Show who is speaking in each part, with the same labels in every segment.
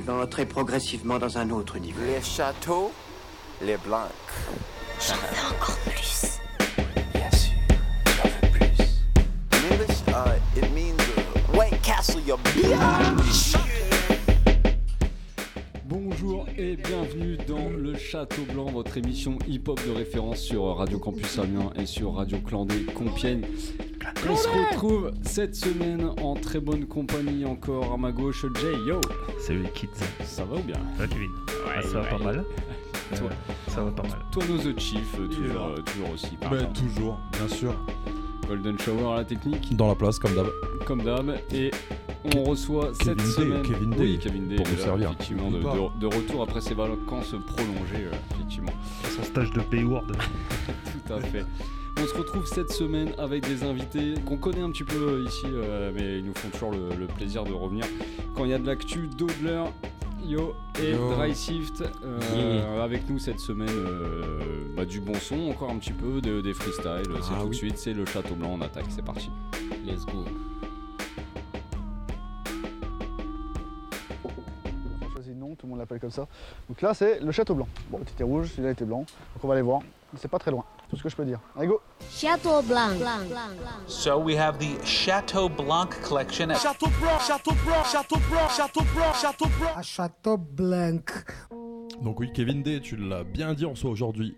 Speaker 1: Tu vas entrer progressivement dans un autre niveau.
Speaker 2: Les châteaux, les blancs.
Speaker 3: J'en veux encore plus.
Speaker 2: Bien sûr, j'en veux plus. In English, uh, it means uh, White Castle, your bitch.
Speaker 4: Bonjour et bienvenue dans le Château Blanc, votre émission hip-hop de référence sur Radio Campus Amiens et sur Radio Clandé Compiègne. On se retrouve cette semaine en très bonne compagnie encore à ma gauche, Jay, yo
Speaker 5: Salut les kids,
Speaker 4: Ça va ou bien?
Speaker 5: Ça va Kevin Ah, Ça va pas mal
Speaker 4: Toi.
Speaker 5: Euh, Ça va pas mal.
Speaker 4: Toi nos The Chief, euh, toujours, euh, aussi.
Speaker 6: Bah, toujours, bien sûr.
Speaker 4: Golden Shower à la technique,
Speaker 6: Dans la place, comme d'hab.
Speaker 4: comme d'hab. Et on reçoit
Speaker 6: Kevin
Speaker 4: cette
Speaker 6: Day,
Speaker 4: semaine...
Speaker 6: Kevin
Speaker 4: Oui,
Speaker 6: Day,
Speaker 4: Kevin Day
Speaker 6: pour vous
Speaker 4: là,
Speaker 6: servir.
Speaker 4: Effectivement, de retour après ses vacances prolongées, euh, effectivement.
Speaker 5: Son stage de Payward.
Speaker 4: Tout à fait. On se retrouve cette semaine avec des invités qu'on connaît un petit peu ici, euh, mais ils nous font toujours le, le plaisir de revenir. Quand il y a de l'actu, Dodler, Yo et
Speaker 7: Yo.
Speaker 4: Dry Shift euh, avec nous cette semaine. euh, bah, du bon son, encore un petit peu, de- des freestyles. c'est
Speaker 7: Ah
Speaker 4: tout de suite, c'est le Château Blanc, on attaque, c'est parti.
Speaker 7: Let's go.
Speaker 8: On a choisi le nom, tout le monde l'appelle comme ça. Donc là, c'est le Château Blanc. Bon, était rouge, celui-là était blanc. Donc on va aller voir. C'est pas très loin, tout ce que je peux dire. Allez, go
Speaker 3: Château Blanc.
Speaker 9: So we have the Chateau Blanc collection.
Speaker 10: à Château Blanc.
Speaker 6: Donc oui, Kevin Day, tu l'as bien dit, on reçoit aujourd'hui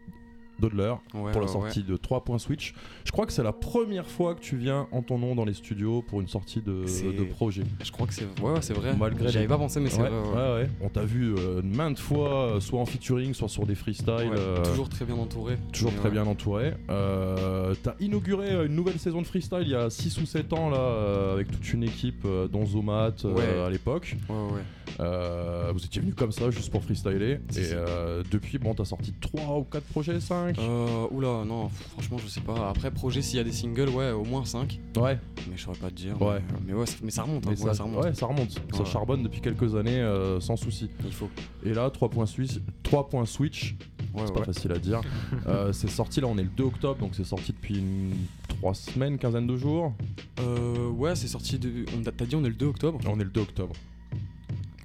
Speaker 6: Dodler
Speaker 7: Ouais,
Speaker 6: pour la
Speaker 7: ouais,
Speaker 6: sortie de 3 points Switch. Je crois que c'est la première fois que tu viens en ton nom dans les studios pour une sortie de, projet.
Speaker 7: Je crois que c'est ouais, ouais, c'est vrai.
Speaker 6: Malgré
Speaker 7: J'y
Speaker 6: les-
Speaker 7: avais pas pensé, mais c'est vrai.
Speaker 6: On t'a vu euh, maintes fois, euh, soit en featuring, soit sur des freestyles. Euh,
Speaker 7: Toujours très bien entouré.
Speaker 6: toujours très bien entouré. Euh, T'as inauguré une nouvelle saison de freestyle il y a 6 ou 7 ans là, avec toute une équipe, dont Zomat à l'époque.
Speaker 7: Ouais, ouais.
Speaker 6: Euh, vous étiez venu comme ça juste pour freestyler. Et euh, depuis, bon, t'as sorti 3 ou 4 projets, 5
Speaker 7: Euh, oula, non, franchement, je sais pas. Après, projet, s'il y a des singles, ouais, au moins 5.
Speaker 6: Ouais,
Speaker 7: Mais je saurais pas te dire.
Speaker 6: Ouais.
Speaker 7: Mais, mais ouais, ça- mais ça remonte. hein,
Speaker 6: mais
Speaker 7: ouais,
Speaker 6: ça,
Speaker 7: ça remonte.
Speaker 6: ouais, ça remonte. Ça charbonne depuis quelques années euh, sans souci.
Speaker 7: Il faut.
Speaker 6: Et là, 3 points, Suisse, 3 points Switch,
Speaker 7: Ouais,
Speaker 6: c'est pas facile à dire. C'est sorti là, on est le 2 octobre, donc c'est sorti depuis une 3 semaines, quinzaine de jours.
Speaker 7: Euh, ouais, c'est sorti de. T'as dit on est le 2 octobre
Speaker 6: On est le 2 octobre.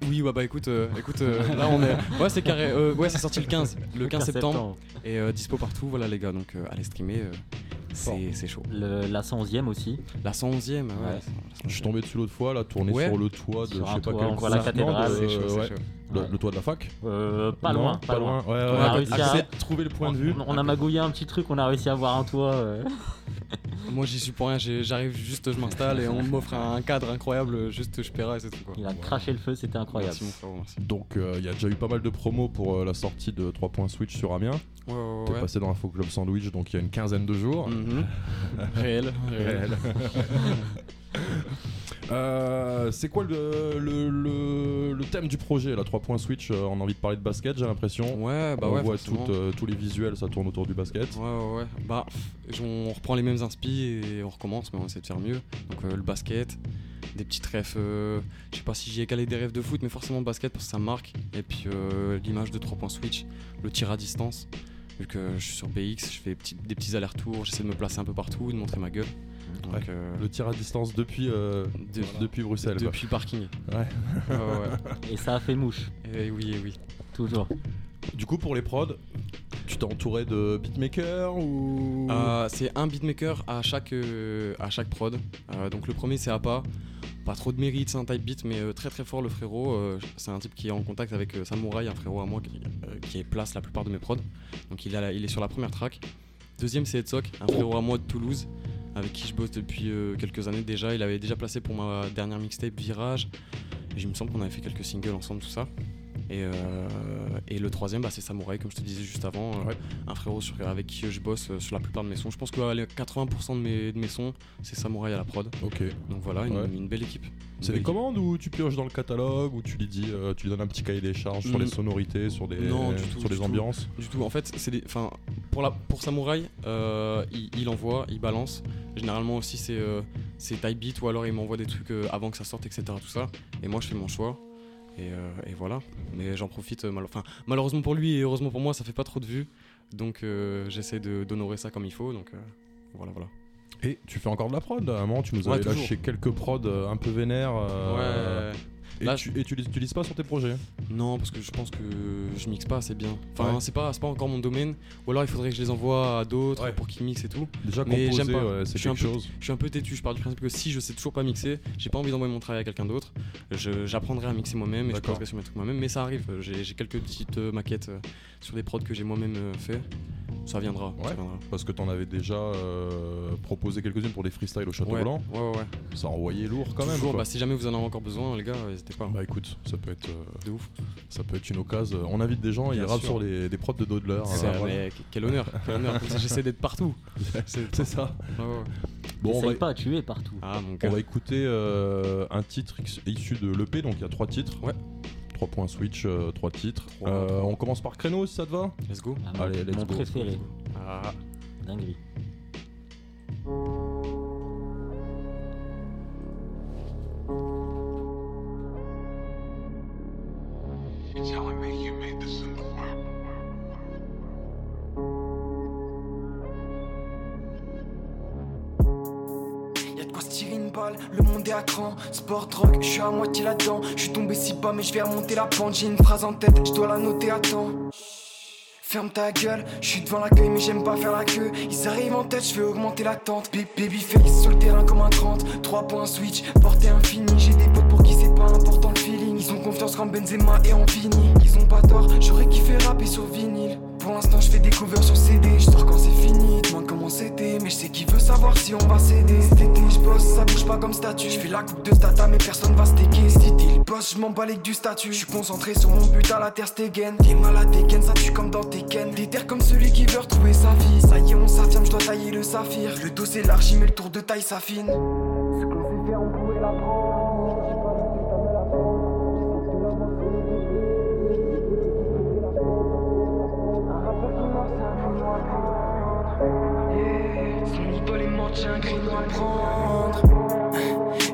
Speaker 7: Oui, bah, bah écoute, euh, écoute euh, là on est. Ouais, c'est carré. euh, ouais, c'est sorti le 15, le 15 septembre. Et euh, dispo partout, voilà les gars. Donc euh, allez streamer, euh, c'est c'est chaud.
Speaker 11: Le- la 111e aussi.
Speaker 7: La 111ème, ouais.
Speaker 11: Ouais.
Speaker 6: Je suis tombé dessus l'autre fois, là, tourné
Speaker 7: Ouais.
Speaker 6: sur le toit de
Speaker 11: Sur
Speaker 6: je
Speaker 11: un
Speaker 6: sais pas
Speaker 11: toit,
Speaker 6: quel
Speaker 11: voit la cathédrale.
Speaker 6: de-
Speaker 7: C'est chaud, c'est
Speaker 6: ouais,
Speaker 7: chaud.
Speaker 6: Le,
Speaker 11: Ouais.
Speaker 6: le toit de la fac?
Speaker 11: Euh, pas
Speaker 6: Non,
Speaker 11: loin, pas, loin.
Speaker 6: Ouais, ouais,
Speaker 11: On a réussi à-
Speaker 6: Essaie de trouver le point de vue.
Speaker 11: On, on a magouillé un petit truc, on a réussi à avoir un toit. euh.
Speaker 7: Moi j'y suis pour rien, j'arrive juste, je m'installe et on m'offre un cadre incroyable, juste je paierai et c'est tout quoi.
Speaker 11: Il a craché le feu, c'était incroyable.
Speaker 7: Merci mon frère, merci.
Speaker 6: Donc euh, il y a déjà eu pas mal de promos pour euh, la sortie de 3 points Switch sur Amiens.
Speaker 7: Ouais, ouais,
Speaker 6: T'es passé dans l'Info Club Sandwich donc il y a une quinzaine de jours.
Speaker 7: Mhm. réel, réel.
Speaker 6: Euh, c'est quoi le, le, le- le thème du projet là? 3 points Switch euh, On a envie de parler de basket j'ai l'impression.
Speaker 7: Ouais, bah
Speaker 6: on
Speaker 7: ouais,
Speaker 6: voit
Speaker 7: forcément.
Speaker 6: toutes, euh, tous les visuels ça tourne autour du basket.
Speaker 7: Ouais, ouais, ouais. Bah, on reprend les mêmes inspi et on recommence, mais on essaie de faire mieux. Donc, le basket, des petites refs. euh, je sais pas si j'y ai calé des rêves de foot, mais forcément le basket parce que ça marque. Et puis, l'image de 3 points switch, le tir à distance. Vu que je suis sur BX, je fais petits- des petits allers-retours, j'essaie de me placer un peu partout, de montrer ma gueule. Donc,
Speaker 6: Ouais.
Speaker 7: euh,
Speaker 6: Le tir à distance depuis, euh,
Speaker 7: de-
Speaker 6: depuis Bruxelles. quoi.
Speaker 7: depuis le parking.
Speaker 6: Ouais.
Speaker 7: Ouais, ouais,
Speaker 11: Et ça a fait mouche.
Speaker 7: Et oui, et oui.
Speaker 11: toujours.
Speaker 6: Du coup pour les prods, tu t'es entouré de beatmakers ou?
Speaker 7: Euh, c'est un beatmaker à chaque, euh, à chaque prod. Euh, donc le premier c'est APA. Pas trop de mérite, c'est un type beat, mais euh, très très fort le frérot. Euh, c'est un type qui est en contact avec euh, Samouraï, un frérot à moi qui, euh, qui place la plupart de mes prods. Donc il, est à la- il est sur la première track. Deuxième c'est Edsok, un frérot à moi de Toulouse, avec qui je bosse depuis euh, quelques années déjà. Il avait déjà placé pour ma dernière mixtape Virage. Et il me semble qu'on avait fait quelques singles ensemble, tout ça. Et, euh, et le troisième, bah, c'est Samouraï, comme je te disais juste avant. euh. Un frérot sur- avec qui je bosse euh, sur la plupart de mes sons. Je pense que allez, 80% de mes, de mes sons, c'est Samouraï à la prod.
Speaker 6: Ok.
Speaker 7: Donc voilà, une,
Speaker 6: Ouais.
Speaker 7: une belle équipe.
Speaker 6: C'est des commandes ou tu pioches dans le catalogue ou tu lui dis, tu lui donnes un petit cahier des charges sur
Speaker 7: Mm.
Speaker 6: les sonorités, sur des,
Speaker 7: Non, du tout,
Speaker 6: sur
Speaker 7: du
Speaker 6: les
Speaker 7: tout.
Speaker 6: ambiances?
Speaker 7: Du tout, en fait, c'est des, pour la, pour Samouraï, euh, il, il envoie, il balance. Généralement aussi, c'est, euh, c'est type beat ou alors il m'envoie des trucs euh, avant que ça sorte, etc. Tout ça. Et moi, je fais mon choix. Et, euh, et voilà. Mais j'en profite. euh, mal- malheureusement pour lui et heureusement pour moi, ça fait pas trop de vues. Donc euh, j'essaie de, d'honorer ça comme il faut. Donc euh, voilà, voilà.
Speaker 6: Et tu fais encore de la prod À un moment, tu nous
Speaker 7: Ouais,
Speaker 6: avais
Speaker 7: toujours.
Speaker 6: lâché quelques prods un peu vénères. euh,
Speaker 7: Ouais.
Speaker 6: Et
Speaker 7: Là,
Speaker 6: tu et tu l'utilises pas sur tes projets?
Speaker 7: Non, parce que je pense que je mixe pas assez bien. Enfin,
Speaker 6: Ouais.
Speaker 7: c'est pas, pas encore mon domaine. Ou alors il faudrait que je les envoie à d'autres
Speaker 6: Ouais.
Speaker 7: pour qu'ils mixent et tout.
Speaker 6: Déjà
Speaker 7: Mais j'aime pas.
Speaker 6: ouais, c'est
Speaker 7: Je suis un
Speaker 6: quelque
Speaker 7: peu-
Speaker 6: chose.
Speaker 7: Je suis un peu têtu. Je pars du principe que si je sais toujours pas mixer, j'ai pas envie d'envoyer mon travail à quelqu'un d'autre. J'apprendrai à mixer moi-même et je poserai sur mes trucs moi-même. Mais ça arrive. J'ai j'ai quelques petites euh, maquettes euh, sur des prods que j'ai moi-même euh, fait. Ça viendra. ça
Speaker 6: Ouais.
Speaker 7: viendra.
Speaker 6: Parce que t'en avais déjà euh, proposé quelques-unes pour des freestyles au Château
Speaker 7: Ouais,
Speaker 6: Blanc.
Speaker 7: ouais, ouais.
Speaker 6: Ça envoyait lourd quand même. Quoi.
Speaker 7: bah, si jamais vous en avez encore besoin, les gars, n'hésitez pas.
Speaker 6: Bah écoute, ça peut être euh,
Speaker 7: de ouf.
Speaker 6: Ça peut être une occasion. On invite des gens, ils
Speaker 7: Bien
Speaker 6: rappent
Speaker 7: sûr.
Speaker 6: sur les, des prods de Dodler.
Speaker 7: C'est-
Speaker 6: euh, voilà.
Speaker 7: mais quel honneur, quel honneur. J'essaie d'être partout.
Speaker 6: C'est ça.
Speaker 7: Ouais, ouais.
Speaker 6: Bon, on va,
Speaker 11: pas, tu es partout.
Speaker 7: Ah, mon
Speaker 6: on va écouter euh, un titre issu de l'EP, donc il y a trois titres.
Speaker 7: Ouais.
Speaker 6: 3 points switch, euh, trois titres.
Speaker 7: Trois,
Speaker 6: Euh, on commence par créneau si ça te va
Speaker 7: Let's go.
Speaker 11: Ah,
Speaker 6: Allez, let's
Speaker 11: mon
Speaker 6: go.
Speaker 11: préféré.
Speaker 7: Ah.
Speaker 11: Dinguerie.
Speaker 12: Y'a de quoi se tirer une balle, le monde est à cran. Sport, drogue, je suis à moitié là-dedans. Je suis tombé si bas, mais je vais remonter la pente. J'ai une phrase en tête, je dois la noter à temps. Ferme ta gueule, je suis devant l'accueil, mais j'aime pas faire la queue. Ils arrivent en tête, je vais augmenter l'attente. Ba- Baby face sur le terrain comme un 30. 3 points switch, portée infinie. J'ai des potes pour qui c'est pas important le feeling. Ils ont confiance quand Benzema et en fini. Ils ont pas tort, j'aurais kiffé rapper sur vinyle. Pour l'instant, je fais des covers sur CD. Je sors quand c'est fini, demande comment c'était. Mais je sais qui veut savoir si on va céder. Cet été, je bosse, ça bouge pas comme statut. Je fais la coupe de stata, mais personne va staker. Cet il bosse, je m'en du statut. Je suis concentré sur mon but à la terre Stegen. T'es malade, Tekken, ça tue comme dans Tekken. Déterre comme celui qui veut retrouver sa vie. Ça y est, on s'affirme, je dois tailler le saphir. Le dos s'élargit, mais le tour de taille s'affine. Ce qu'on sait faire, on pouvait Son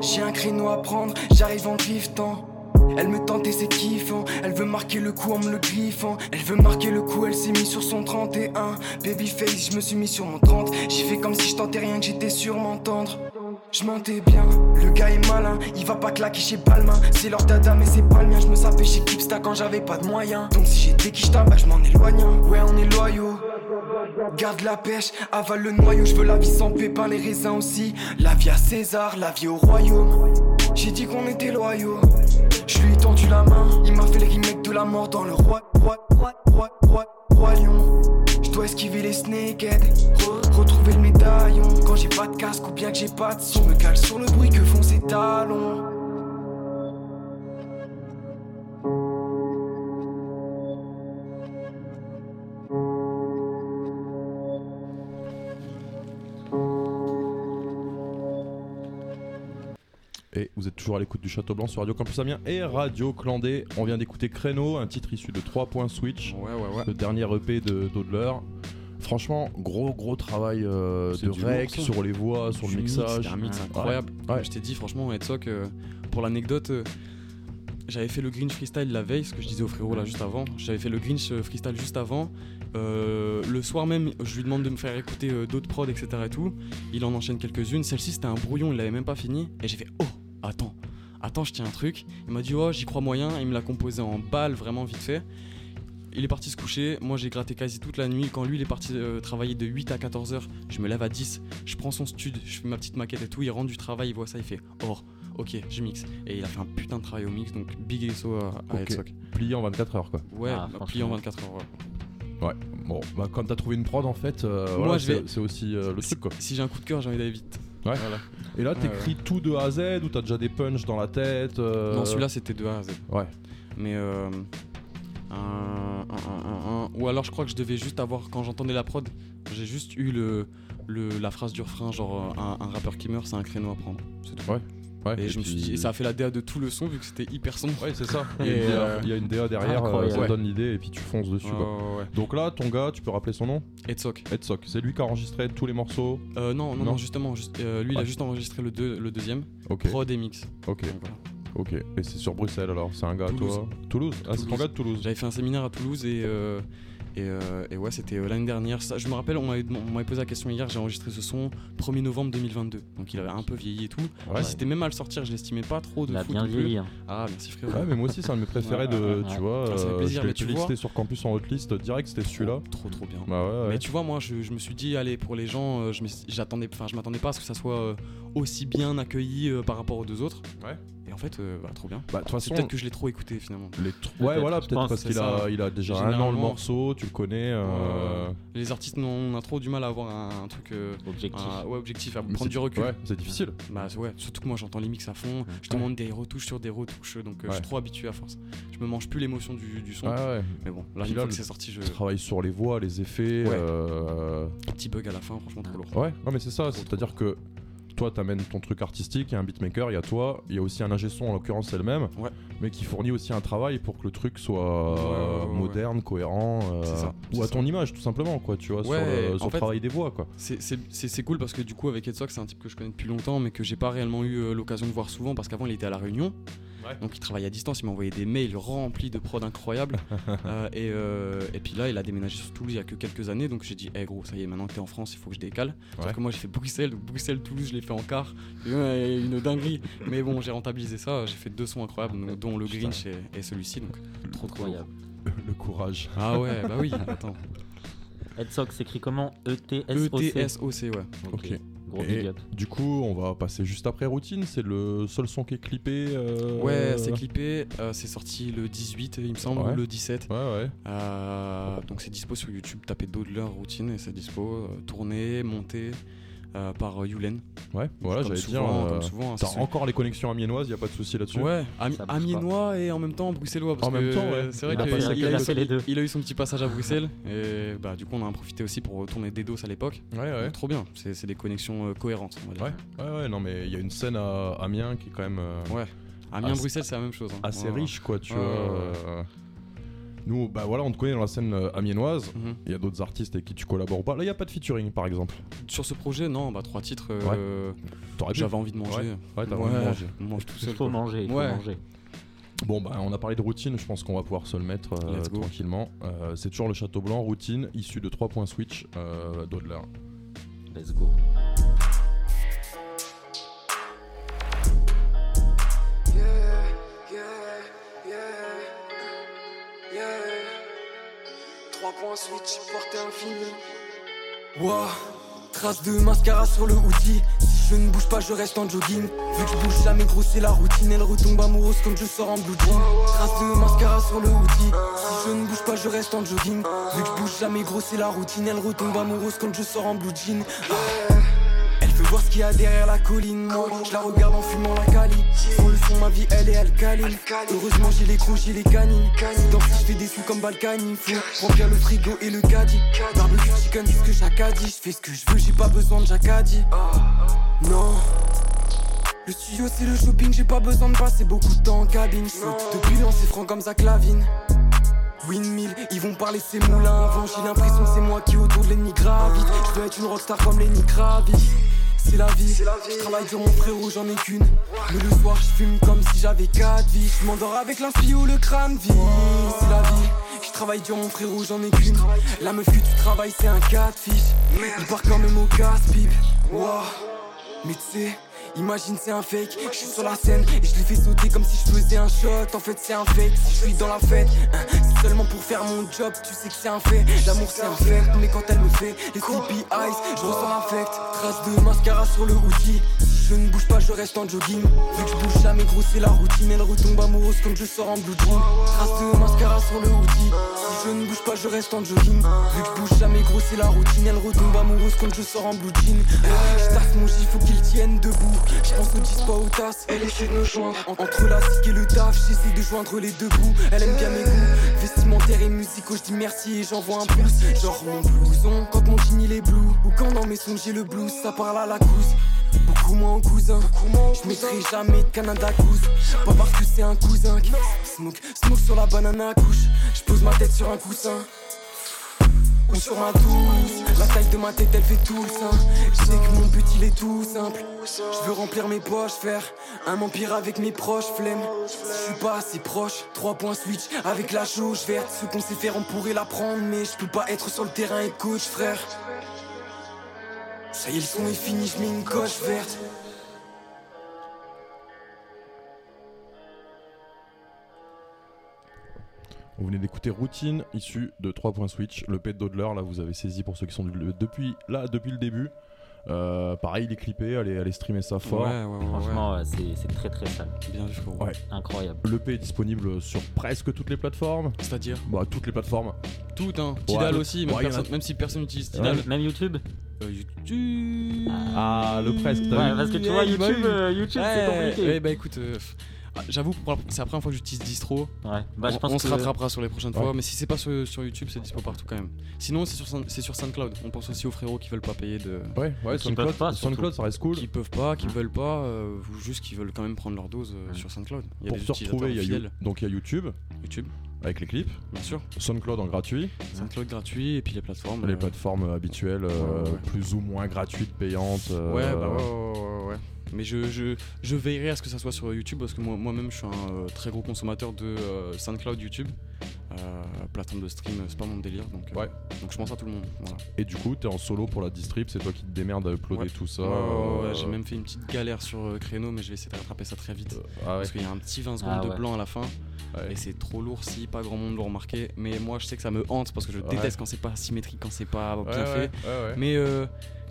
Speaker 12: J'ai un créneau à prendre, j'arrive en driftant. Elle me tente et c'est kiffant. Elle veut marquer le coup en me le griffant. Elle veut marquer le coup, elle s'est mise sur son 31. Babyface, je me suis mis sur mon 30. J'ai fait comme si je tentais rien, que j'étais sûr m'entendre. Je mentais bien, le gars est malin, il va pas claquer chez Balmain. C'est leur dada, mais c'est pas le mien. Je me sapais chez Kipsta quand j'avais pas de moyens. Donc si j'étais quicheta, bah je m'en éloigne. Ouais, on est loyaux. Garde la pêche, avale le noyau, je veux la vie sans pépin, les raisins aussi. La vie à César, la vie au royaume. J'ai dit qu'on était loyaux. Je lui ai tendu la main, il m'a fait le remake de la mort dans le roi, roi, roi, roi, roi, roi. Je dois esquiver les snakeheads, re- retrouver le médaillon. Quand j'ai pas de casque ou bien que j'ai pas de son, me cale sur le bruit que font ses talons.
Speaker 6: Et vous êtes toujours à l'écoute du Château Blanc sur Radio Campus Amiens et Radio Clandé. On vient d'écouter Créneau, un titre issu de 3 points switch,
Speaker 7: Ouais, ouais, ouais.
Speaker 6: le dernier EP de Dodler. Franchement, gros gros travail euh, de rec
Speaker 7: lourd,
Speaker 6: sur les voix, sur le
Speaker 7: Du mix,
Speaker 6: mixage.
Speaker 7: C'était un mix incroyable. Je t'ai dit, franchement, Headsock, euh, pour l'anecdote, euh, j'avais fait le Grinch freestyle la veille, ce que je disais au frérot là juste avant. J'avais fait le Grinch freestyle juste avant. Euh, le soir même, je lui demande de me faire écouter euh, d'autres prods, etc. Et tout. Il en enchaîne quelques-unes. Celle-ci, c'était un brouillon, il l'avait même pas fini. Et j'ai fait Oh, attends, attends, je tiens un truc. Il m'a dit Oh, j'y crois moyen. Il me l'a composé en balle, vraiment vite fait. Il est parti se coucher, moi j'ai gratté quasi toute la nuit. Quand lui il est parti euh, travailler de 8 à 14 heures, je me lève à 10, je prends son stud, je fais ma petite maquette et tout, il rentre du travail, il voit ça, il fait Oh, ok, je mixe. Et il a fait un putain de travail au mix, donc big SO à, à
Speaker 6: Ok.
Speaker 7: Headstock.
Speaker 6: Plié en 24 heures quoi.
Speaker 7: Ouais,
Speaker 11: Ah,
Speaker 7: plié en
Speaker 11: franchement.
Speaker 7: 24 heures. ouais.
Speaker 6: Ouais, bon, bah comme t'as trouvé une prod en fait, euh, voilà,
Speaker 7: je
Speaker 6: c'est
Speaker 7: vais-
Speaker 6: c'est aussi euh, le truc quoi.
Speaker 7: si j'ai un coup de cœur, j'ai envie d'aller vite.
Speaker 6: Ouais.
Speaker 7: Voilà.
Speaker 6: Et là, t'écris tout de A à Z ou t'as déjà des punchs dans la tête euh,
Speaker 7: Non, celui-là c'était de A à Z.
Speaker 6: Ouais.
Speaker 7: Mais euh, un, un- un- un- un- Ou alors je crois que je devais juste avoir, quand j'entendais la prod, j'ai juste eu le, le, la phrase du refrain, genre euh, un, un rappeur qui meurt, c'est un créneau à prendre. C'est tout.
Speaker 6: Ouais. Ouais,
Speaker 7: Et,
Speaker 6: et
Speaker 7: je me suis dit, et ça a fait la DA de tout le son vu que c'était hyper sombre.
Speaker 6: Ouais, c'est ça. Il y,
Speaker 7: Et,
Speaker 6: a une DA,
Speaker 7: euh,
Speaker 6: il y a une DA derrière, euh,
Speaker 11: incroyable.
Speaker 6: ça
Speaker 7: Ouais.
Speaker 6: donne l'idée et puis tu fonces dessus quoi. Donc là, ton gars, tu peux rappeler son nom?
Speaker 7: Headsock.
Speaker 6: Headsock. C'est lui qui a enregistré tous les morceaux?
Speaker 7: Euh, non, non,
Speaker 6: Non.
Speaker 7: non, justement, juste- euh, lui il a juste enregistré le, deux- le deuxième,
Speaker 6: Ok.
Speaker 7: prod et mix.
Speaker 6: Ok.
Speaker 7: Donc, voilà.
Speaker 6: Ok. Et c'est sur Bruxelles alors. C'est un gars à
Speaker 7: Toulouse.
Speaker 6: toi. Toulouse. Ah, c'est ton gars de Toulouse.
Speaker 7: J'avais fait un séminaire à Toulouse et, euh, Et, euh, et ouais, c'était euh, l'année dernière. Ça, je me rappelle, on m'avait posé la question hier. J'ai enregistré ce son 1er novembre 2022. Donc il avait un peu vieilli et tout.
Speaker 6: Ouais.
Speaker 7: J'hésitais même à le sortir. Je l'estimais pas trop de
Speaker 11: Il a bien vieilli, hein.
Speaker 7: Ah, merci frérot.
Speaker 6: Ouais, mais moi aussi, c'est un de mes préférés de. Tu vois,
Speaker 7: Ah, ça fait
Speaker 6: euh,
Speaker 7: plaisir,
Speaker 6: je l'ai
Speaker 7: mais tu
Speaker 6: listé
Speaker 7: vois-
Speaker 6: sur Campus en hotlist direct, c'était celui-là.
Speaker 7: Trop trop bien.
Speaker 6: Bah ouais, ouais.
Speaker 7: Mais tu vois, moi, je, je me suis dit, allez, pour les gens, je me- j'attendais, enfin, je m'attendais pas à ce que ça soit aussi bien accueilli par rapport aux deux autres.
Speaker 6: Ouais.
Speaker 7: En fait, euh, bah, trop bien.
Speaker 6: Bah, de toute
Speaker 7: C'est peut-être que je l'ai trop écouté finalement.
Speaker 6: les tr- ouais, voilà, peut-être parce qu'il a, il a déjà un an le morceau, tu le connais. euh,
Speaker 7: Les artistes, non, on a trop du mal à avoir un, un truc euh,
Speaker 11: Objectif.
Speaker 7: un- ouais, objectif, à
Speaker 6: mais
Speaker 7: prendre du recul.
Speaker 6: Ouais, c'est difficile.
Speaker 7: Bah ouais, surtout que moi j'entends les mix à fond, je
Speaker 6: Ouais.
Speaker 7: demande des retouches sur des retouches, donc euh, je suis trop habitué à force. Je me mange plus l'émotion du, du son.
Speaker 6: Ouais, ouais.
Speaker 7: Mais bon, là, une
Speaker 6: là,
Speaker 7: fois que c'est sorti, je.
Speaker 6: Travaille sur les voix, les effets.
Speaker 7: Ouais.
Speaker 6: euh,
Speaker 7: Petit bug à la fin, franchement trop lourd.
Speaker 6: Ouais, non mais c'est ça, c'est-à-dire que toi t'amènes ton truc artistique, il y a un beatmaker, il y a toi, il y a aussi un ingé son en l'occurrence c'est le même,
Speaker 7: Ouais.
Speaker 6: mais qui fournit aussi un travail pour que le truc soit
Speaker 7: ouais, ouais,
Speaker 6: moderne, cohérent, euh,
Speaker 7: ça,
Speaker 6: ou à
Speaker 7: ça.
Speaker 6: ton image tout simplement quoi, tu vois, sur le,
Speaker 7: en
Speaker 6: sur le
Speaker 7: fait-
Speaker 6: travail des voix quoi.
Speaker 7: C'est- cool parce que du coup avec Edsock c'est un type que je connais depuis longtemps mais que j'ai pas réellement eu euh, l'occasion de voir souvent parce qu'avant il était à la Réunion
Speaker 6: Ouais.
Speaker 7: donc il travaillait à distance il m'a envoyé des mails remplis de prod incroyables. Euh, et, euh, et puis là il a déménagé sur Toulouse il y a que quelques années. Donc j'ai dit hey gros ça y est maintenant que t'es en France il faut que je décale. Sauf
Speaker 6: Ouais.
Speaker 7: que moi j'ai fait Bruxelles. Donc Bruxelles Toulouse je l'ai fait en quart. Une dinguerie. Mais bon j'ai rentabilisé ça. J'ai fait deux sons incroyables donc, dont le. Grinch et, et celui-ci. Donc trop trop
Speaker 11: Incroyable.
Speaker 6: le courage.
Speaker 7: ah ouais bah oui attends.
Speaker 11: Headsock s'écrit comment?
Speaker 7: E
Speaker 11: E-T-S-O-C
Speaker 7: E-T-S-O-C ouais.
Speaker 6: Ok.
Speaker 11: Gros
Speaker 6: Et
Speaker 11: big up.
Speaker 6: du coup on va passer juste après Routine, c'est le seul son qui est clippé. euh,
Speaker 7: Ouais, c'est clippé, euh, c'est sorti le 18 il me semble,
Speaker 6: Ouais.
Speaker 7: ou le 17.
Speaker 6: Ouais ouais.
Speaker 7: Euh, donc c'est dispo sur YouTube, tapez Dodler routine et c'est dispo, euh, tourné, monté euh, par euh, Yulen.
Speaker 6: Ouais, voilà, j'allais dire.
Speaker 7: souvent,
Speaker 6: euh,
Speaker 7: comme souvent, hein,
Speaker 6: T'as encore les connexions amiénoises, y a pas de souci là-dessus.
Speaker 7: Ouais, ami- amiénois et en même temps bruxellois. Parce
Speaker 6: En même
Speaker 7: que
Speaker 6: temps, ouais.
Speaker 7: C'est vrai
Speaker 11: Il a
Speaker 7: qu'il
Speaker 11: passé-
Speaker 7: a,
Speaker 11: il a
Speaker 7: eu son-
Speaker 11: les deux.
Speaker 7: il a eu son petit passage à Bruxelles et bah du coup on a en profité aussi pour tourner des DOS à l'époque.
Speaker 6: Ouais, ouais.
Speaker 7: Donc, Trop bien, c'est c'est des connexions euh, cohérentes. On va dire.
Speaker 6: Ouais, ouais, ouais, non, mais il y a une scène à Amiens qui est quand même euh,
Speaker 7: Ouais. Amiens,
Speaker 6: Assez-
Speaker 7: Bruxelles, c'est la même chose. hein.
Speaker 6: assez riche, quoi, tu vois. Nous, bah voilà, on te connaît dans la scène euh, amiénoise.
Speaker 7: Mhm.
Speaker 6: Il y a d'autres artistes avec qui tu collabores pas. Là, il y a pas de featuring, par exemple.
Speaker 7: Sur ce projet, non, bah trois titres. euh. J'avais envie de manger.
Speaker 6: Ouais, ouais, t'as envie de manger.
Speaker 7: on mange tout seul.
Speaker 11: faut
Speaker 7: quoi.
Speaker 11: manger, il faut
Speaker 7: Ouais.
Speaker 11: manger.
Speaker 6: Bon, bah, on a parlé de routine. Je pense qu'on va pouvoir se le mettre euh, tranquillement. Euh, c'est toujours le Château Blanc, routine, issu de 3 points switch euh, Dodler.
Speaker 11: Let's go.
Speaker 12: Trois points switch, portée infinie. Wow, trace de mascara sur le hoodie. Si je ne bouge pas, je reste en jogging. Vu que je bouge jamais, gros, la routine. Elle retombe amoureuse quand je sors en blue jean. Trace de mascara sur le hoodie. Si je ne bouge pas, je reste en jogging. Vu que je bouge jamais, gros, la routine. Elle retombe amoureuse quand je sors en blue jean. Ah. Elle veut voir ce qu'il y a derrière la colline. Moi, je la regarde en fumant la cali. Sans le son, ma vie, elle est alcaline. Heureusement, j'ai les crocs, j'ai les canines. Si dans je fais des sous comme Balkany. Faut remplir le frigo et le caddie. Barbecue chicken, c'est ce que dit. Je fais ce que je veux, j'ai pas besoin de Jacadi. Non. Le studio, c'est le shopping, j'ai pas besoin de passer beaucoup de temps en cabine. Je depuis lancer franc comme Zach Lavine. Windmill, ils vont parler ces moulins avant. J'ai l'impression que c'est moi qui autour de l'ennemi gravite. Je veux être une rockstar comme Lenny Kravitz. C'est la vie, je travaille dur mon frérot, j'en ai qu'une. Mais le soir, je fume comme si j'avais quatre vies. Je m'endors avec l'inspi ou le crâne vide. C'est la vie, je travaille dur mon frérot, j'en ai qu'une. La meuf que tu travailles, c'est un catfish. Il part quand même au casse-pipe. Wow. Mais tu sais, imagine c'est un fake. Je suis sur la scène et je les fais sauter comme si je faisais un shot. En fait, c'est un fake. Si je suis dans la fête, hein, c'est seulement pour faire mon job. Tu sais que c'est un fait. L'amour, c'est un fait. Mais quand elle me fait les sleepy eyes, je ressens l'affect. Trace de mascara sur le hoodie. Je ne bouge pas, je reste en jogging. Vu que je bouge jamais, gros, c'est la routine. Elle retombe amoureuse quand je sors en blue jean. Trace de mascara sur le hoodie. Si je ne bouge pas, je reste en jogging. Vu que je bouge jamais, gros, c'est la routine. Elle retombe amoureuse quand je sors en blue jean. Ah, Je tasse mon gif, faut qu'il tienne debout. Je pense au 10 pas aux tasses. Elle essaie de me joindre. En- Entre la zik et le taf, j'essaie de joindre les deux bouts. Elle aime bien mes goûts. Vestimentaire et musicaux, je dis merci et j'envoie un pouce. Genre mon blouson, quand mon jean il est blue. Ou quand dans mes sons j'ai le blues, ça parle à la couse. Beaucoup moins en cousin. Je mettrai jamais de Canada Goose. Pas parce que c'est un cousin qui smoke, smoke sur la banane à couche. Je pose ma tête sur un coussin. ou sur un douce. La taille de ma tête, elle fait tout le sein. Je sais que mon but, il est tout simple. Je veux remplir mes poches, faire un empire avec mes proches, flemme. Je suis pas assez proche. 3 points switch avec la jauge verte. Ce qu'on sait faire, on pourrait l'apprendre, mais je peux pas être sur le terrain et coach, frère. Ça y est, le son est fini, je mets une coche verte.
Speaker 6: Vous venez d'écouter Routine, issu de 3 points Switch, le pet Dodler, là vous avez saisi pour ceux qui sont du- depuis le début. Euh, pareil, il est clippé, allez, allez streamer ça fort.
Speaker 7: Ouais, ouais, ouais,
Speaker 11: Franchement, ouais, c'est c'est très très sale.
Speaker 7: Bien.
Speaker 6: Ouais.
Speaker 11: Incroyable.
Speaker 6: L'EP est disponible sur presque toutes les plateformes.
Speaker 7: C'est-à-dire
Speaker 6: Bah, toutes les plateformes.
Speaker 7: Tout, hein. Tidal
Speaker 6: Ouais,
Speaker 7: aussi, même,
Speaker 6: a-
Speaker 7: si personne n'utilise. Tidal.
Speaker 11: Même, même YouTube
Speaker 7: Euh, YouTube.
Speaker 6: Ah, le presque, t'as
Speaker 11: Ouais, parce que tu vois, YouTube,
Speaker 7: eu.
Speaker 11: euh, YouTube c'est
Speaker 7: Ouais,
Speaker 11: compliqué.
Speaker 7: Ouais, bah écoute, j'avoue, pour la- c'est la première fois que j'utilise Distro.
Speaker 11: Ouais, bah je
Speaker 7: on
Speaker 11: pense
Speaker 7: on
Speaker 11: que.
Speaker 7: se rattrapera sur les prochaines
Speaker 6: Ouais.
Speaker 7: fois, mais si c'est pas sur, sur YouTube, c'est dispo partout quand même. Sinon, c'est sur, c'est sur SoundCloud. On pense aussi aux frérots qui veulent pas payer de.
Speaker 6: Ouais, ouais,
Speaker 11: Qui
Speaker 6: SoundCloud,
Speaker 11: peuvent pas, surtout.
Speaker 6: SoundCloud, ça reste cool.
Speaker 7: Qui peuvent pas, qui veulent pas, euh, ou juste qui veulent quand même prendre leur dose euh, sur SoundCloud. Il y a
Speaker 6: Pour
Speaker 7: des
Speaker 6: se retrouver, il y a, donc il y a YouTube
Speaker 7: YouTube,
Speaker 6: avec les clips,
Speaker 7: bien sûr.
Speaker 6: SoundCloud en gratuit,
Speaker 7: SoundCloud gratuit et puis les plateformes.
Speaker 6: les
Speaker 7: euh,
Speaker 6: plateformes habituelles, euh,
Speaker 7: ouais, ouais.
Speaker 6: plus ou moins gratuites, payantes. euh,
Speaker 7: Ouais, bah ouais, ouais, ouais, ouais. Mais je, je, je veillerai à ce que ça soit sur YouTube parce que moi- moi-même je suis un euh, très gros consommateur de euh, SoundCloud, YouTube. Euh, plateforme de stream, c'est pas mon délire donc, euh,
Speaker 6: Ouais.
Speaker 7: donc je pense à tout le monde. Voilà.
Speaker 6: Et du coup, t'es en solo pour la distrib, c'est toi qui te démerdes à uploader
Speaker 7: Ouais.
Speaker 6: tout ça.
Speaker 7: Ouais, J'ai même fait une petite galère sur euh, Créneau, mais je vais essayer de rattraper ça très vite.
Speaker 6: Ah ouais.
Speaker 7: Parce qu'il y a un petit 20 secondes
Speaker 11: Ah
Speaker 7: de
Speaker 11: ouais.
Speaker 7: blanc à la fin.
Speaker 6: Ouais.
Speaker 7: Et c'est trop lourd si pas grand monde l'a remarqué. Mais moi je sais que ça me hante parce que je
Speaker 6: Ouais.
Speaker 7: déteste quand c'est pas symétrique, quand c'est pas bien
Speaker 6: Ouais,
Speaker 7: fait.
Speaker 6: ouais, ouais, ouais.
Speaker 7: Mais euh,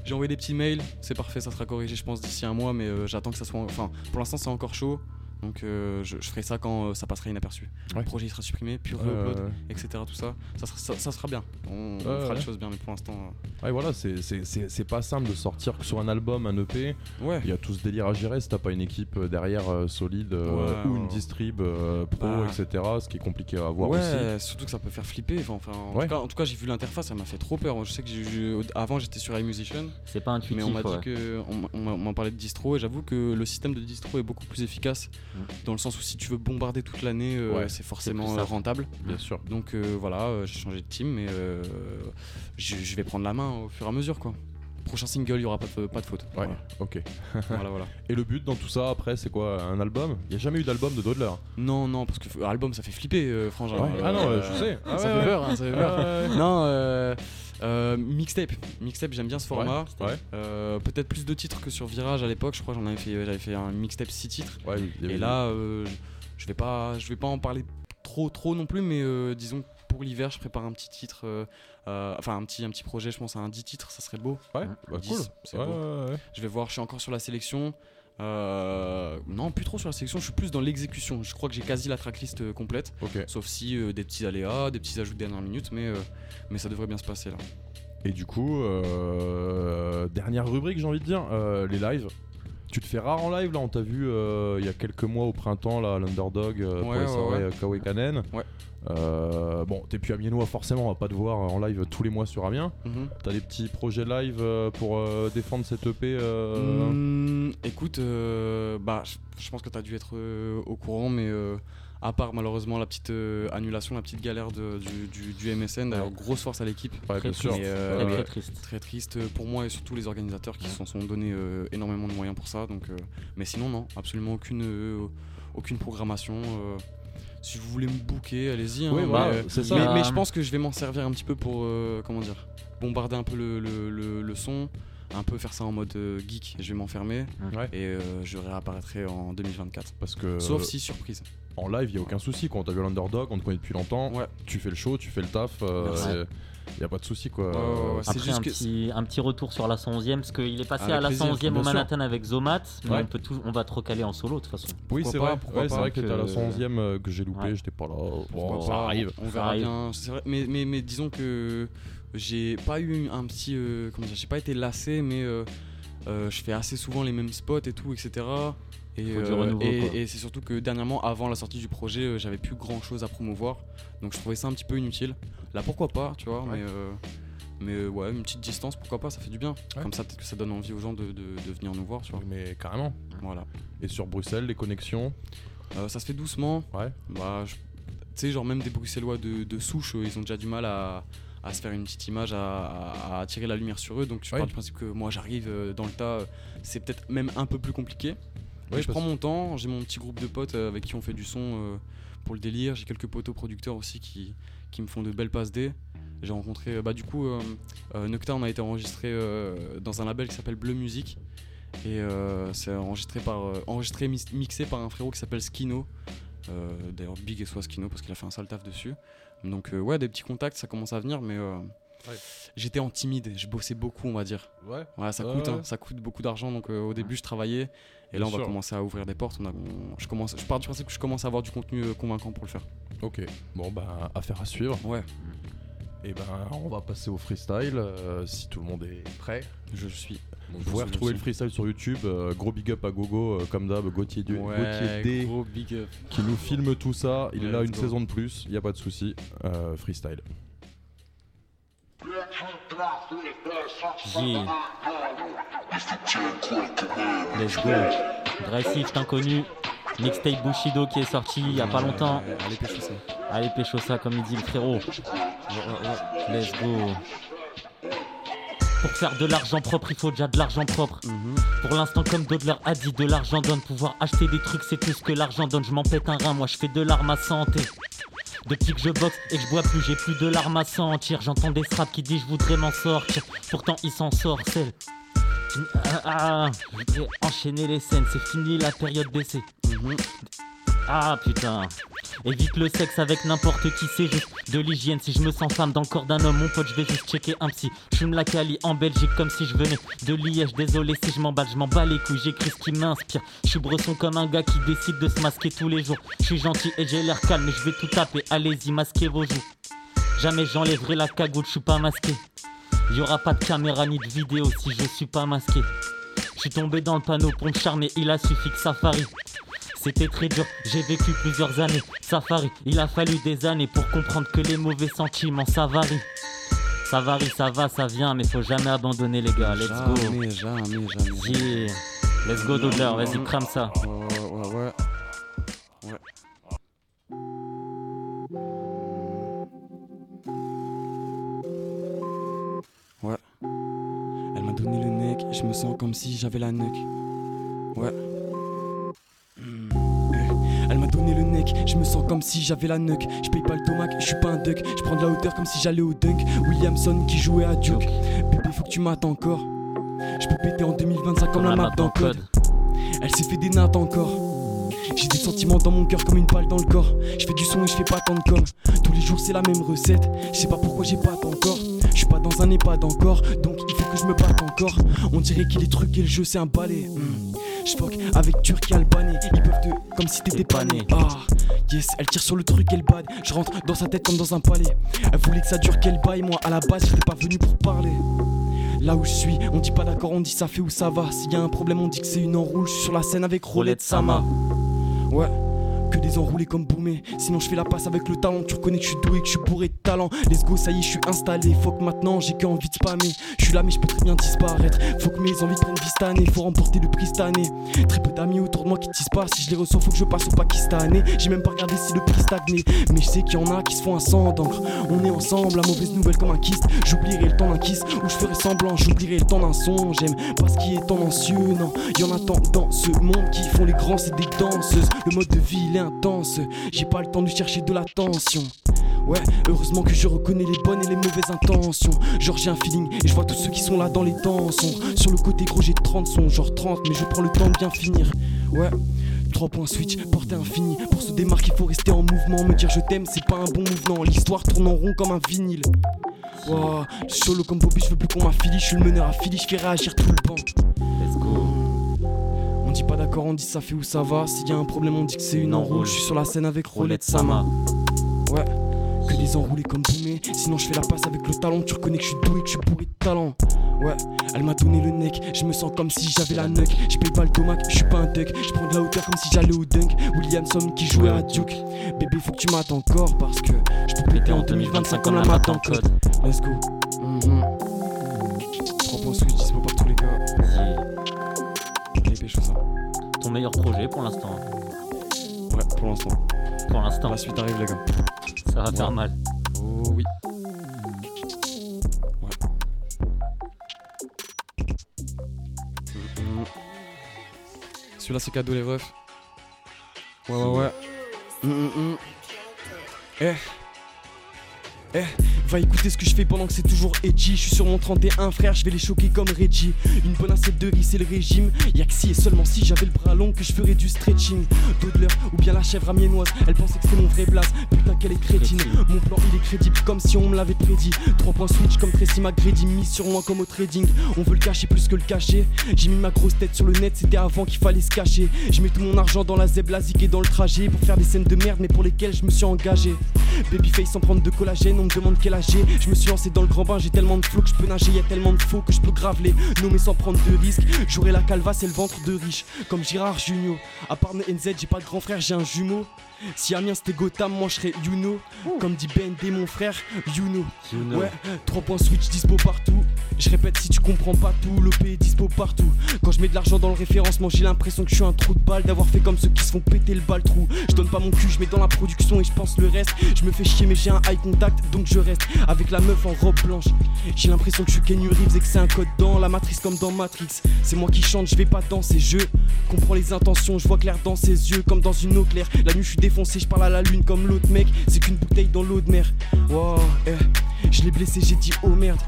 Speaker 7: j'ai envoyé des petits mails, c'est parfait, ça sera corrigé je pense d'ici un mois, mais euh, j'attends que ça soit... Enfin, pour l'instant c'est encore chaud, donc euh, je, je ferai ça quand euh, ça passera inaperçu.
Speaker 6: Ouais.
Speaker 7: Le projet il sera supprimé, puis re-upload, etc. Tout ça, ça sera, ça, ça sera bien. On, fera
Speaker 6: ouais.
Speaker 7: les choses bien, mais pour l'instant... euh,
Speaker 6: Ouais, voilà, c'est- c'est c'est- c'est pas simple de sortir que sur un album, un EP.
Speaker 7: Ouais.
Speaker 6: Il y a tout ce délire à gérer si t'as pas une équipe derrière euh, solide euh,
Speaker 7: Ouais,
Speaker 6: ou une distrib euh, pro,
Speaker 7: Bah.
Speaker 6: etc. Ce qui est compliqué à avoir
Speaker 7: ouais,
Speaker 6: aussi.
Speaker 7: surtout que ça peut faire flipper. Enfin, enfin, en,
Speaker 6: Ouais.
Speaker 7: tout cas, en tout cas, j'ai vu l'interface, ça m'a fait trop peur. Je sais que j'ai- j'ai- avant j'étais sur iMusician,
Speaker 11: C'est pas intuitif.
Speaker 7: mais on m'a
Speaker 11: ouais.
Speaker 7: dit que on m'a- on m'a- on m'a parlé de distro et j'avoue que le système de distro est beaucoup plus efficace. Dans le sens où si tu veux bombarder toute l'année, euh,
Speaker 6: Ouais,
Speaker 7: c'est forcément euh, rentable.
Speaker 6: Bien sûr.
Speaker 7: Donc euh, voilà, j'ai changé de team, mais je, je vais prendre la main au fur et à mesure quoi. Prochain single, il y aura pas de, pas de faute.
Speaker 6: Ouais, ok.
Speaker 7: Voilà, voilà, voilà.
Speaker 6: Et le but dans tout ça, après, c'est quoi Un album? Il y a jamais eu d'album de Dodler
Speaker 7: Non, non, parce que euh, album, ça fait flipper, euh, frangin.
Speaker 6: Ouais. Ah non,
Speaker 7: Euh,
Speaker 6: je sais. Ah
Speaker 7: ça
Speaker 6: ouais,
Speaker 7: fait peur, hein, ça fait peur.
Speaker 6: Ouais.
Speaker 7: Non, euh, euh, mixtape. Mixtape, j'aime bien ce format.
Speaker 6: Ouais, ouais.
Speaker 7: Euh, Peut-être plus de titres que sur Virage à l'époque. Je crois j'en avais fait, j'avais fait un mixtape 6 titres.
Speaker 6: Ouais,
Speaker 7: Et là, euh, je vais pas, je vais pas en parler trop, trop non plus, mais euh, disons pour l'hiver, je prépare un petit titre, euh, enfin un petit, un petit projet. Je pense à un 10 titres, ça serait beau.
Speaker 6: Ouais, bah
Speaker 7: 10,
Speaker 6: cool.
Speaker 7: c'est
Speaker 6: Ouais,
Speaker 7: beau.
Speaker 6: ouais, ouais.
Speaker 7: Je vais voir, je suis encore sur la sélection. Euh, non, plus trop sur la sélection, je suis plus dans l'exécution. Je crois que j'ai quasi la tracklist euh, complète. Sauf si euh, des petits aléas, des petits ajouts de dernière minute, mais, euh, mais ça devrait bien se passer là.
Speaker 6: Et du coup, euh, dernière rubrique, j'ai envie de dire, euh, les lives. Tu te fais rare en live là, on t'a vu euh, il y a quelques mois au printemps là, l'underdog euh, pour
Speaker 7: Ouais,
Speaker 6: les
Speaker 7: ouais,
Speaker 6: soirées
Speaker 7: ouais.
Speaker 6: Kawaii Kanen.
Speaker 7: Ouais.
Speaker 6: Euh, bon, t'es plus amiénois forcément, on va pas te voir en live tous les mois sur Amiens.
Speaker 7: Mhm.
Speaker 6: T'as des petits projets live euh, pour euh, défendre cette EP euh,
Speaker 7: Hmm, écoute, euh, bah, je, pense que tu as dû être euh, au courant, mais euh, à part malheureusement la petite euh, annulation, la petite galère de- du, du- du MSN, d'ailleurs, grosse force à l'équipe.
Speaker 6: Ouais,
Speaker 11: Très
Speaker 6: bien sûr.
Speaker 11: triste.
Speaker 7: Euh,
Speaker 11: Très, très triste.
Speaker 7: Très triste pour moi et surtout les organisateurs qui s'en sont donné euh, énormément de moyens pour ça. Donc, euh, mais sinon, non, absolument aucune, euh, aucune programmation. Si vous voulez me booker, allez-y. hein,
Speaker 6: Oui,
Speaker 7: mais,
Speaker 6: voilà,
Speaker 7: euh,
Speaker 6: ça.
Speaker 7: mais, mais je pense que je vais m'en servir un petit peu pour, euh, comment dire, bombarder un peu le, le- le- le son, un peu faire ça en mode euh, geek. Je vais m'enfermer
Speaker 6: Ouais.
Speaker 7: et euh, je réapparaîtrai en 2024.
Speaker 6: Parce que
Speaker 7: Sauf si surprise.
Speaker 6: En live, il y a aucun souci. Quand t'as vu l'underdog, on te connaît depuis longtemps.
Speaker 7: Ouais.
Speaker 6: Tu fais le show, tu fais le taf. euh. Il y a pas de souci quoi.
Speaker 7: C'est
Speaker 11: Après,
Speaker 7: juste
Speaker 11: un,
Speaker 7: que-
Speaker 11: petit, un petit retour sur la 111e, parce qu'il est passé
Speaker 7: Avec
Speaker 11: à la
Speaker 7: plaisir,
Speaker 11: 111e
Speaker 6: bien
Speaker 11: au
Speaker 6: sûr.
Speaker 11: Manhattan avec Zomat, mais
Speaker 6: Ouais.
Speaker 11: on, peut tout, on va te recaler en solo de toute façon.
Speaker 6: Oui, c'est vrai. Ouais, c'est vrai que t'es à la
Speaker 11: que-
Speaker 6: 111e euh, que j'ai loupé,
Speaker 11: Ouais.
Speaker 6: j'étais pas là. Bon, ça
Speaker 11: pas.
Speaker 6: arrive.
Speaker 7: On verra
Speaker 11: arrive.
Speaker 7: bien. C'est vrai. Mais, mais, mais disons que j'ai pas eu un petit. euh, comment dire J'ai pas été lassé, mais euh, euh, je fais assez souvent les mêmes spots et tout, etc. Et, euh,
Speaker 11: renouveau,
Speaker 7: et, c'est surtout que dernièrement, avant la sortie du projet, euh, j'avais plus grand chose à promouvoir. Donc je trouvais ça un petit peu inutile. Là, pourquoi pas, tu vois,
Speaker 6: Ouais.
Speaker 7: mais. euh, mais ouais, une petite distance, pourquoi pas, ça fait du bien.
Speaker 6: Ouais.
Speaker 7: Comme ça, peut-être que ça donne envie aux gens de, de- de venir nous voir, tu vois.
Speaker 6: Mais carrément.
Speaker 7: Voilà.
Speaker 6: Et sur Bruxelles, les connexions.
Speaker 7: Euh, ça se fait doucement.
Speaker 6: Ouais.
Speaker 7: Bah, tu sais, genre même des Bruxellois de, de souche, ils ont déjà du mal à,
Speaker 13: à se faire une petite image, à, attirer la lumière sur eux. Donc je
Speaker 6: Ouais.
Speaker 13: pars du principe que moi j'arrive dans le tas, c'est peut-être même un peu plus compliqué. Je prends mon temps, j'ai mon petit groupe de potes euh, avec qui on fait du son euh, pour le délire. J'ai quelques potos producteurs aussi qui, qui me font de belles passes D. J'ai rencontré, euh, bah du coup, on a été enregistré dans un label qui s'appelle Bleu Music. Et c'est enregistré, par, enregistré mixé par un frérot qui s'appelle Skino. D'ailleurs, big et soit Skino parce qu'il a fait un sale taf dessus. Donc, ouais, des petits contacts, ça commence à venir, mais
Speaker 6: Ouais.
Speaker 13: j'étais en timide, je bossais beaucoup, on va dire.
Speaker 6: Ouais.
Speaker 13: ça coûte, hein, ça coûte beaucoup d'argent. Donc, euh, au début, je travaillais. Et là, on va
Speaker 6: sûr.
Speaker 13: commencer à ouvrir des portes. On a, on- je, commence, je pars du principe que je commence à avoir du contenu euh, convaincant pour le faire.
Speaker 6: Ok, bon bah affaire à suivre.
Speaker 13: Ouais.
Speaker 6: Et ben on va passer au freestyle euh, si tout le monde est prêt.
Speaker 13: Je suis.
Speaker 6: Vous pouvez retrouver le freestyle sur YouTube. euh, gros big up à Gogo, euh, comme d'hab, Gauthier, du-
Speaker 13: Ouais,
Speaker 6: Gauthier D,
Speaker 13: gros big up.
Speaker 6: qui nous filme tout ça. Il est là
Speaker 13: Let's
Speaker 6: une
Speaker 13: go.
Speaker 6: saison de plus, il y a pas de souci. Freestyle.
Speaker 11: Yeah. Let's go. Dressif, inconnu. Mixtape Bushido qui est sorti il y a pas longtemps.
Speaker 13: Allez, pécho ça.
Speaker 11: Allez, pécho ça, comme il dit le frérot. Let's go. Pour faire de l'argent propre, il faut déjà de l'argent propre. Pour l'instant, comme Dodler a dit, de l'argent donne. Pouvoir acheter des trucs, c'est tout ce que l'argent donne. Je m'en pète un rein, moi je fais de l'arme à santé. Depuis que je boxe et que je bois plus, j'ai plus de larmes à sentir. J'entends des straps qui disent je voudrais m'en sortir. Pourtant, il s'en sort, celle. Ah, ah, voudrais enchaîner les scènes, c'est fini la période d'essai. Ah putain. Évite le sexe avec n'importe qui, c'est juste de l'hygiène. Si je me sens femme dans le corps d'un homme, mon pote, je vais juste checker un psy. Je me la cali en Belgique comme si je venais de Liège. Désolé si je m'emballe, je m'en bats les couilles, j'écris ce qui m'inspire. Je suis bresson comme un gars qui décide de se masquer tous les jours. Je suis gentil et j'ai l'air calme, mais je vais tout taper. Allez-y, masquez vos joues. Jamais j'enlèverai la cagoule, je suis pas masqué. Y aura pas de caméra ni de vidéo si je suis pas masqué. Je suis tombé dans le panneau pour me charmer, il a suffi que Safari. C'était très dur, j'ai vécu plusieurs années. Safari, il a fallu des années pour comprendre que les mauvais sentiments, ça varie. Ça varie, ça va, ça vient, mais faut jamais abandonner les gars. Let's go.
Speaker 13: Jamais, jamais, jamais.
Speaker 11: Yeah. Let's go, Dodler, vas-y, crame ça.
Speaker 13: Ouais, ouais, ouais. Ouais. Ouais. Elle m'a donné le nec, je me sens comme si j'avais la nuque. Ouais. Elle m'a donné le nec, je me sens comme si j'avais la nuque. Je paye pas le tomac, je suis pas un duck. Je prends de la hauteur comme si j'allais au dunk. Williamson qui jouait à Duke. Bébé, faut que tu m'attends encore. Je peux péter en 2025 comme, la map dans code. Elle s'est fait des nattes encore. J'ai des sentiments dans mon cœur comme une balle dans le corps. Je fais du son et je fais pas tant de com. Tous les jours c'est la même recette. Je sais pas pourquoi j'ai pas encore. Je suis pas dans un EHPAD encore. Donc il faut que je me batte encore. On dirait qu'il est truqué le jeu, c'est un balai. Hmm. Fuck avec et Albanais. Ils peuvent te. comme si t'étais pané. Ah, yes, elle tire sur le truc, elle bad. Je rentre dans sa tête comme dans un palais. Elle voulait que ça dure qu'elle baille. Moi à la base, j'étais pas venu pour parler. Là où je suis, on dit pas d'accord, on dit ça fait où ça va. S'il y a un problème, on dit que c'est une enroule. Je suis sur la scène avec Rolette Sama. Ouais, que des enroulés comme Boumé. Sinon, je fais la passe avec le talent. Tu reconnais que je suis doué, que je suis bourré talent. Let's go, ça y est, je suis installé. Faut que maintenant, j'ai qu'envie de spammer. Je suis là, mais je peux très bien disparaître. Faut que mes envies prennent vie cette année. Faut remporter le prix cette année. Très peu d'amis autour de moi qui disent pas. Si je les reçois, faut que je passe au Pakistanais. J'ai même pas regardé si le prix stagnait. Mais je sais qu'il y en a qui se font un sang d'encre. On est ensemble, la mauvaise nouvelle comme un kyste. J'oublierai le temps d'un kiss où je ferai semblant. J'oublierai le temps d'un son. J'aime pas ce qui est tendancieux. Non, y en a tant dans ce monde qui font les grands, c'est des danseuses. Le mode de vie, il est intense. J'ai pas le temps de chercher de l'attention. Ouais, heureusement que je reconnais les bonnes et les mauvaises intentions. Genre j'ai un feeling et je vois tous ceux qui sont là dans les dansons. Sur le côté gros j'ai 30 sons, genre 30, mais je prends le temps de bien finir. Ouais. 3 points switch, portée infinie. Pour se démarquer, faut rester en mouvement. Me dire je t'aime, c'est pas un bon mouvement. L'histoire tourne en rond comme un vinyle. Wow, solo comme Bobby, je veux plus qu'on m'affilie. Je suis le meneur à Philly, je fais réagir tout le banc.
Speaker 11: Let's go.
Speaker 13: On dit pas d'accord, on dit ça fait où ça va. S'il y a un problème, on dit que c'est une enroule. Je suis sur la scène avec Rolette Sama. Ouais, que des enroulés comme Boumé. Sinon, je fais la passe avec le talent. Tu reconnais que je suis doué, que je suis bourré de talent. Ouais, elle m'a donné le nec. Je me sens comme si j'avais la nuque. Je paye pas le tomac, je suis pas un duck. Je prends de la hauteur comme si j'allais au dunk. Williamson qui jouait à Duke. Bébé, faut que tu m'attends encore parce que je peux péter en 2025 comme la map dans code. Let's go. Mhm. 3 points switch, dispo par tous les gars. Ça.
Speaker 11: Ton meilleur projet pour l'instant
Speaker 13: Ouais, pour l'instant.
Speaker 11: Pour l'instant.
Speaker 13: La suite arrive, les gars.
Speaker 11: Ça va ouais. faire mal.
Speaker 13: Oh oui. Celui-là c'est cadeau les refs. Ouais ouais ouais. Mmh, mmh. Eh. Eh va écouter ce que je fais pendant que c'est toujours edgy. Je suis sur mon 31, frère, je vais les choquer comme Reggie. Une bonne assiette de riz, c'est le régime. Y'a que si et seulement si j'avais le bras long que je ferais du stretching. Dodler ou bien la chèvre amiénoise, elle pensait que c'était mon vrai blaze. Putain, qu'elle est crétine. Mon plan il est crédible comme si on me l'avait prédit. 3 points switch comme Tracy McGrady, mise sur moi comme au trading. On veut le cacher plus que le cacher. J'ai mis ma grosse tête sur le net, c'était avant qu'il fallait se cacher. Je mets tout mon argent dans la zeb, la et dans le trajet pour faire des scènes de merde, mais pour lesquelles je me suis engagé. Babyface sans prendre de collagène, on me demande quel Je me suis lancé dans le grand bain, j'ai tellement de flow que je peux nager, y a tellement de faux que je peux grave les nommer sans prendre de risques. J'aurai la calvasse et le ventre de riche, comme Girard Junio. À part NZ, j'ai pas de grand frère, j'ai un jumeau. Si Amiens c'était Gotham, moi je serais Yuno. Comme dit Ben D, mon frère, Yuno.
Speaker 14: Yuno.
Speaker 13: Ouais, 3 points switch dispo partout. Je répète, si tu comprends pas tout, le est dispo partout. Quand je mets de l'argent dans le référencement, j'ai l'impression que je suis un trou de balle, d'avoir fait comme ceux qui se font péter le bal trou. Je donne pas mon cul, je mets dans la production et je pense le reste. Je me fais chier, mais j'ai un eye contact, donc je reste avec la meuf en robe blanche. J'ai l'impression que je suis Kenny Reeves et que c'est un code dans la matrice comme dans Matrix. C'est moi qui chante, je vais pas danser, je comprends les intentions, je vois clair dans ses yeux comme dans une eau claire. La nuit, je suis défoncé, je parle à la lune comme l'autre mec, c'est qu'une bouteille dans l'eau de mer. Wow, eh, je l'ai blessé, j'ai dit oh merde.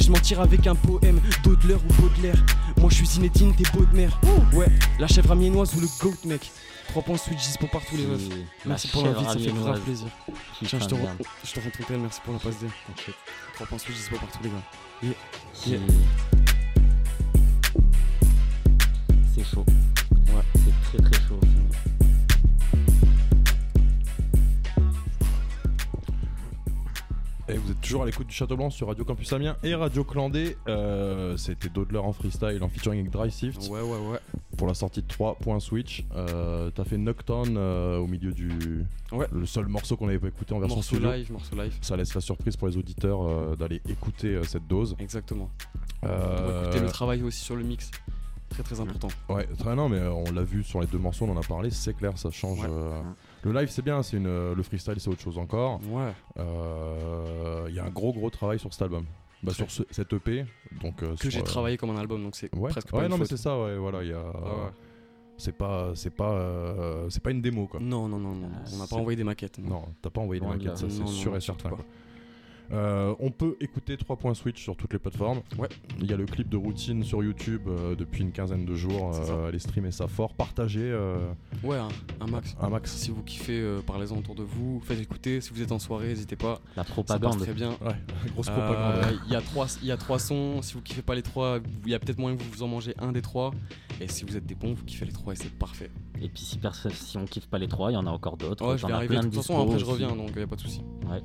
Speaker 13: Je m'en tire avec un poème d'Audelaire ou Baudelaire. Moi je suis Zinedine, t'es beau de mer. Ouais, la chèvre amiénoise ou le goat mec. 3 points switch dispo partout les meufs. Merci pour l'invite, ça fait grave plaisir. Tiens, je te, je te rends ton tel, merci pour la passe D. 3 points switch dispo partout les gars. Yeah.
Speaker 11: Qui-
Speaker 13: Yeah.
Speaker 11: C'est chaud.
Speaker 13: Ouais.
Speaker 11: C'est très très chaud.
Speaker 6: Et vous êtes toujours à l'écoute du Château Blanc sur Radio Campus Amiens et Radio Clandé. Euh, C'était Dodler en freestyle en featuring avec Dry Sift.
Speaker 13: Ouais, ouais, ouais.
Speaker 6: Pour la sortie de 3 points switch. Euh, T'as fait Nocturne euh, au milieu du.
Speaker 13: Ouais.
Speaker 6: Le seul morceau qu'on avait pas écouté en version
Speaker 13: Morceau
Speaker 6: studio.
Speaker 13: live, morceau live.
Speaker 6: Ça laisse la surprise pour les auditeurs d'aller écouter cette dose.
Speaker 13: Exactement.
Speaker 6: Euh,
Speaker 13: écouter le travail aussi sur le mix. Très très important.
Speaker 6: Ouais, très non, mais on l'a vu sur les deux morceaux, on en a parlé, c'est clair, ça change.
Speaker 13: Ouais.
Speaker 6: euh, Le live c'est bien, c'est une, euh, le freestyle c'est autre chose encore.
Speaker 13: Ouais.
Speaker 6: Euh, Il y a un gros gros travail sur cet album. Bah, sur ce- cette EP, donc euh,
Speaker 13: Que j'ai
Speaker 6: euh,
Speaker 13: travaillé comme un album, donc c'est
Speaker 6: Ouais,
Speaker 13: presque pas
Speaker 6: ouais
Speaker 13: une
Speaker 6: non mais c'est ça, ouais, voilà, il y a. C'est pas, c'est pas, euh, c'est pas une démo quoi.
Speaker 13: Non, non, non, non. On n'a pas envoyé des maquettes.
Speaker 6: Non, t'as pas envoyé de
Speaker 13: Loin de
Speaker 6: maquette, ça c'est
Speaker 13: Non,
Speaker 6: sûr
Speaker 13: non,
Speaker 6: et certain. quoi. Euh, on peut écouter 3 points switch sur toutes les plateformes.
Speaker 13: Ouais.
Speaker 6: Il y a le clip de routine sur YouTube euh, depuis une quinzaine de jours.
Speaker 13: Ça.
Speaker 6: Euh, allez streamer ça fort, partagez. euh,
Speaker 13: Ouais, un, un max.
Speaker 6: Un max.
Speaker 13: Si vous kiffez, euh, parlez-en autour de vous. Faites écouter. Si vous êtes en soirée, n'hésitez pas.
Speaker 11: La
Speaker 13: Ça
Speaker 11: propagande.
Speaker 13: passe très bien.
Speaker 6: Ouais, grosse propagande.
Speaker 13: Il y, a trois- il y a trois sons. Si vous kiffez pas les trois, il y a peut-être moyen que vous vous en mangez un des trois. Et si vous êtes des bons, vous kiffez les trois et c'est parfait.
Speaker 11: Et puis si, on kiffe pas les trois, il y en a encore d'autres.
Speaker 13: Ouais, je vais arriver. De toute façon, après je reviens, donc il y a pas de souci.
Speaker 11: Ouais.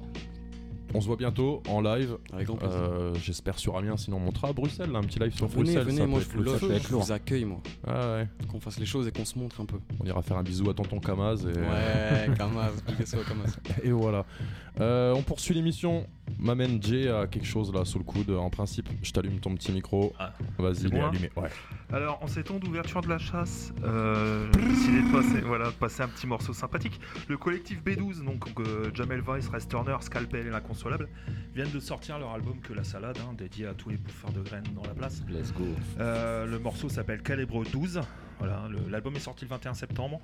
Speaker 6: On se voit bientôt en live.
Speaker 13: Avec grand plaisir.
Speaker 6: Euh, J'espère sur Amiens, sinon on montera à Bruxelles, là, un petit live sur
Speaker 13: Venez,
Speaker 6: Bruxelles.
Speaker 13: venez,
Speaker 6: ça
Speaker 13: moi
Speaker 6: peut
Speaker 13: je
Speaker 6: être
Speaker 13: vous je accueille, moi.
Speaker 6: Ah ouais.
Speaker 13: Qu'on fasse les choses et qu'on se montre un peu.
Speaker 6: On ira faire un bisou à tonton Kamaz. Et,
Speaker 13: Ouais, Kamaz, big SO à Kamaz.
Speaker 6: et voilà. Euh, on poursuit l'émission. M'amène Jay à quelque chose là sous le coude. En principe, je t'allume ton petit micro.
Speaker 5: Ah.
Speaker 6: Vas-y, il est
Speaker 5: bon,
Speaker 6: allumé. Ouais.
Speaker 5: Alors, en ces temps d'ouverture de la chasse, euh, j'ai décidé de passer, voilà, passer un petit morceau sympathique. Le collectif B12, donc euh, Jamel Vice, Rest Turner, Scalpel et viennent de sortir leur album Que la salade, hein, dédié à tous les bouffeurs de graines dans la place.
Speaker 11: Let's go.
Speaker 5: Euh, le morceau s'appelle Calibre 12. Voilà, l'album est sorti le 21 septembre.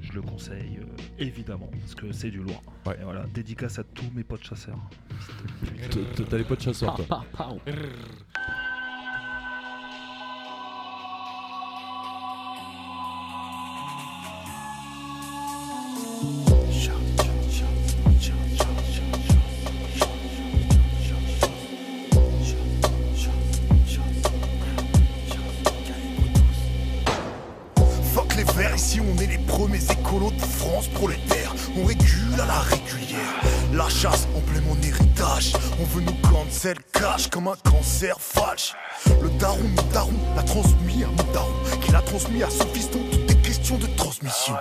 Speaker 5: Je le conseille euh, évidemment parce que c'est du lourd.
Speaker 6: Ouais.
Speaker 5: Et voilà, dédicace à tous mes potes chasseurs.
Speaker 6: T'as les potes chasseurs, toi.
Speaker 15: Prolétaires. On régule à la régulière. La chasse en plein mon héritage. On veut nous cancel cash comme un cancer fâche. Le daron, daron, l'a transmis à mon daron. Qui l'a transmis à son fiston. Question de transmission.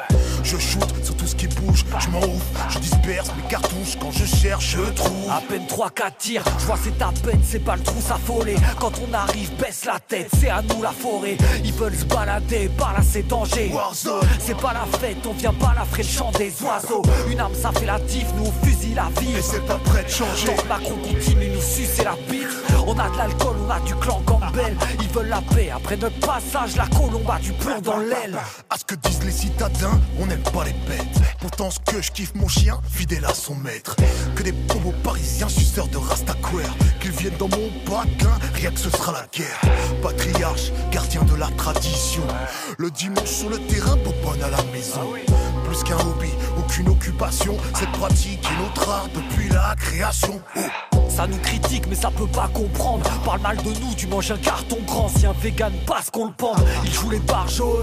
Speaker 15: Je shoot sur tout ce qui bouge, je m'en ouf, je disperse mes cartouches quand je cherche, je trouve.
Speaker 16: À peine 3-4 tirs, je vois c'est à peine, c'est pas le trou s'affoler. Quand on arrive, baisse la tête, c'est à nous la forêt. Ils veulent se balader, par là c'est danger. C'est pas la fête, on vient pas la le chant des oiseaux. Une arme ça fait la diff, nous on fusille la vie.
Speaker 15: Et c'est pas prêt de changer.
Speaker 16: Tant Macron continue nous sucer la bite. On a de l'alcool, on a du clan Campbell. Ils veulent la paix, après notre passage, la colombe a du plomb dans l'aile.
Speaker 15: À ce que disent les citadins, on n'aime pas les bêtes. Pourtant, ce que je kiffe, mon chien, fidèle à son maître. Que des bobos parisiens, suceurs de Rastaquaire. Qu'ils viennent dans mon patelin, rien que ce sera la guerre. Patriarche, gardien de la tradition. Le dimanche sur le terrain, bonne à la maison. Plus qu'un hobby, aucune occupation. Cette pratique est notre art depuis la création.
Speaker 16: Ça nous critique, mais ça peut pas comprendre. Parle mal de nous, tu manges un carton grand. Si un vegan passe qu'on le pend, il joue les barjots.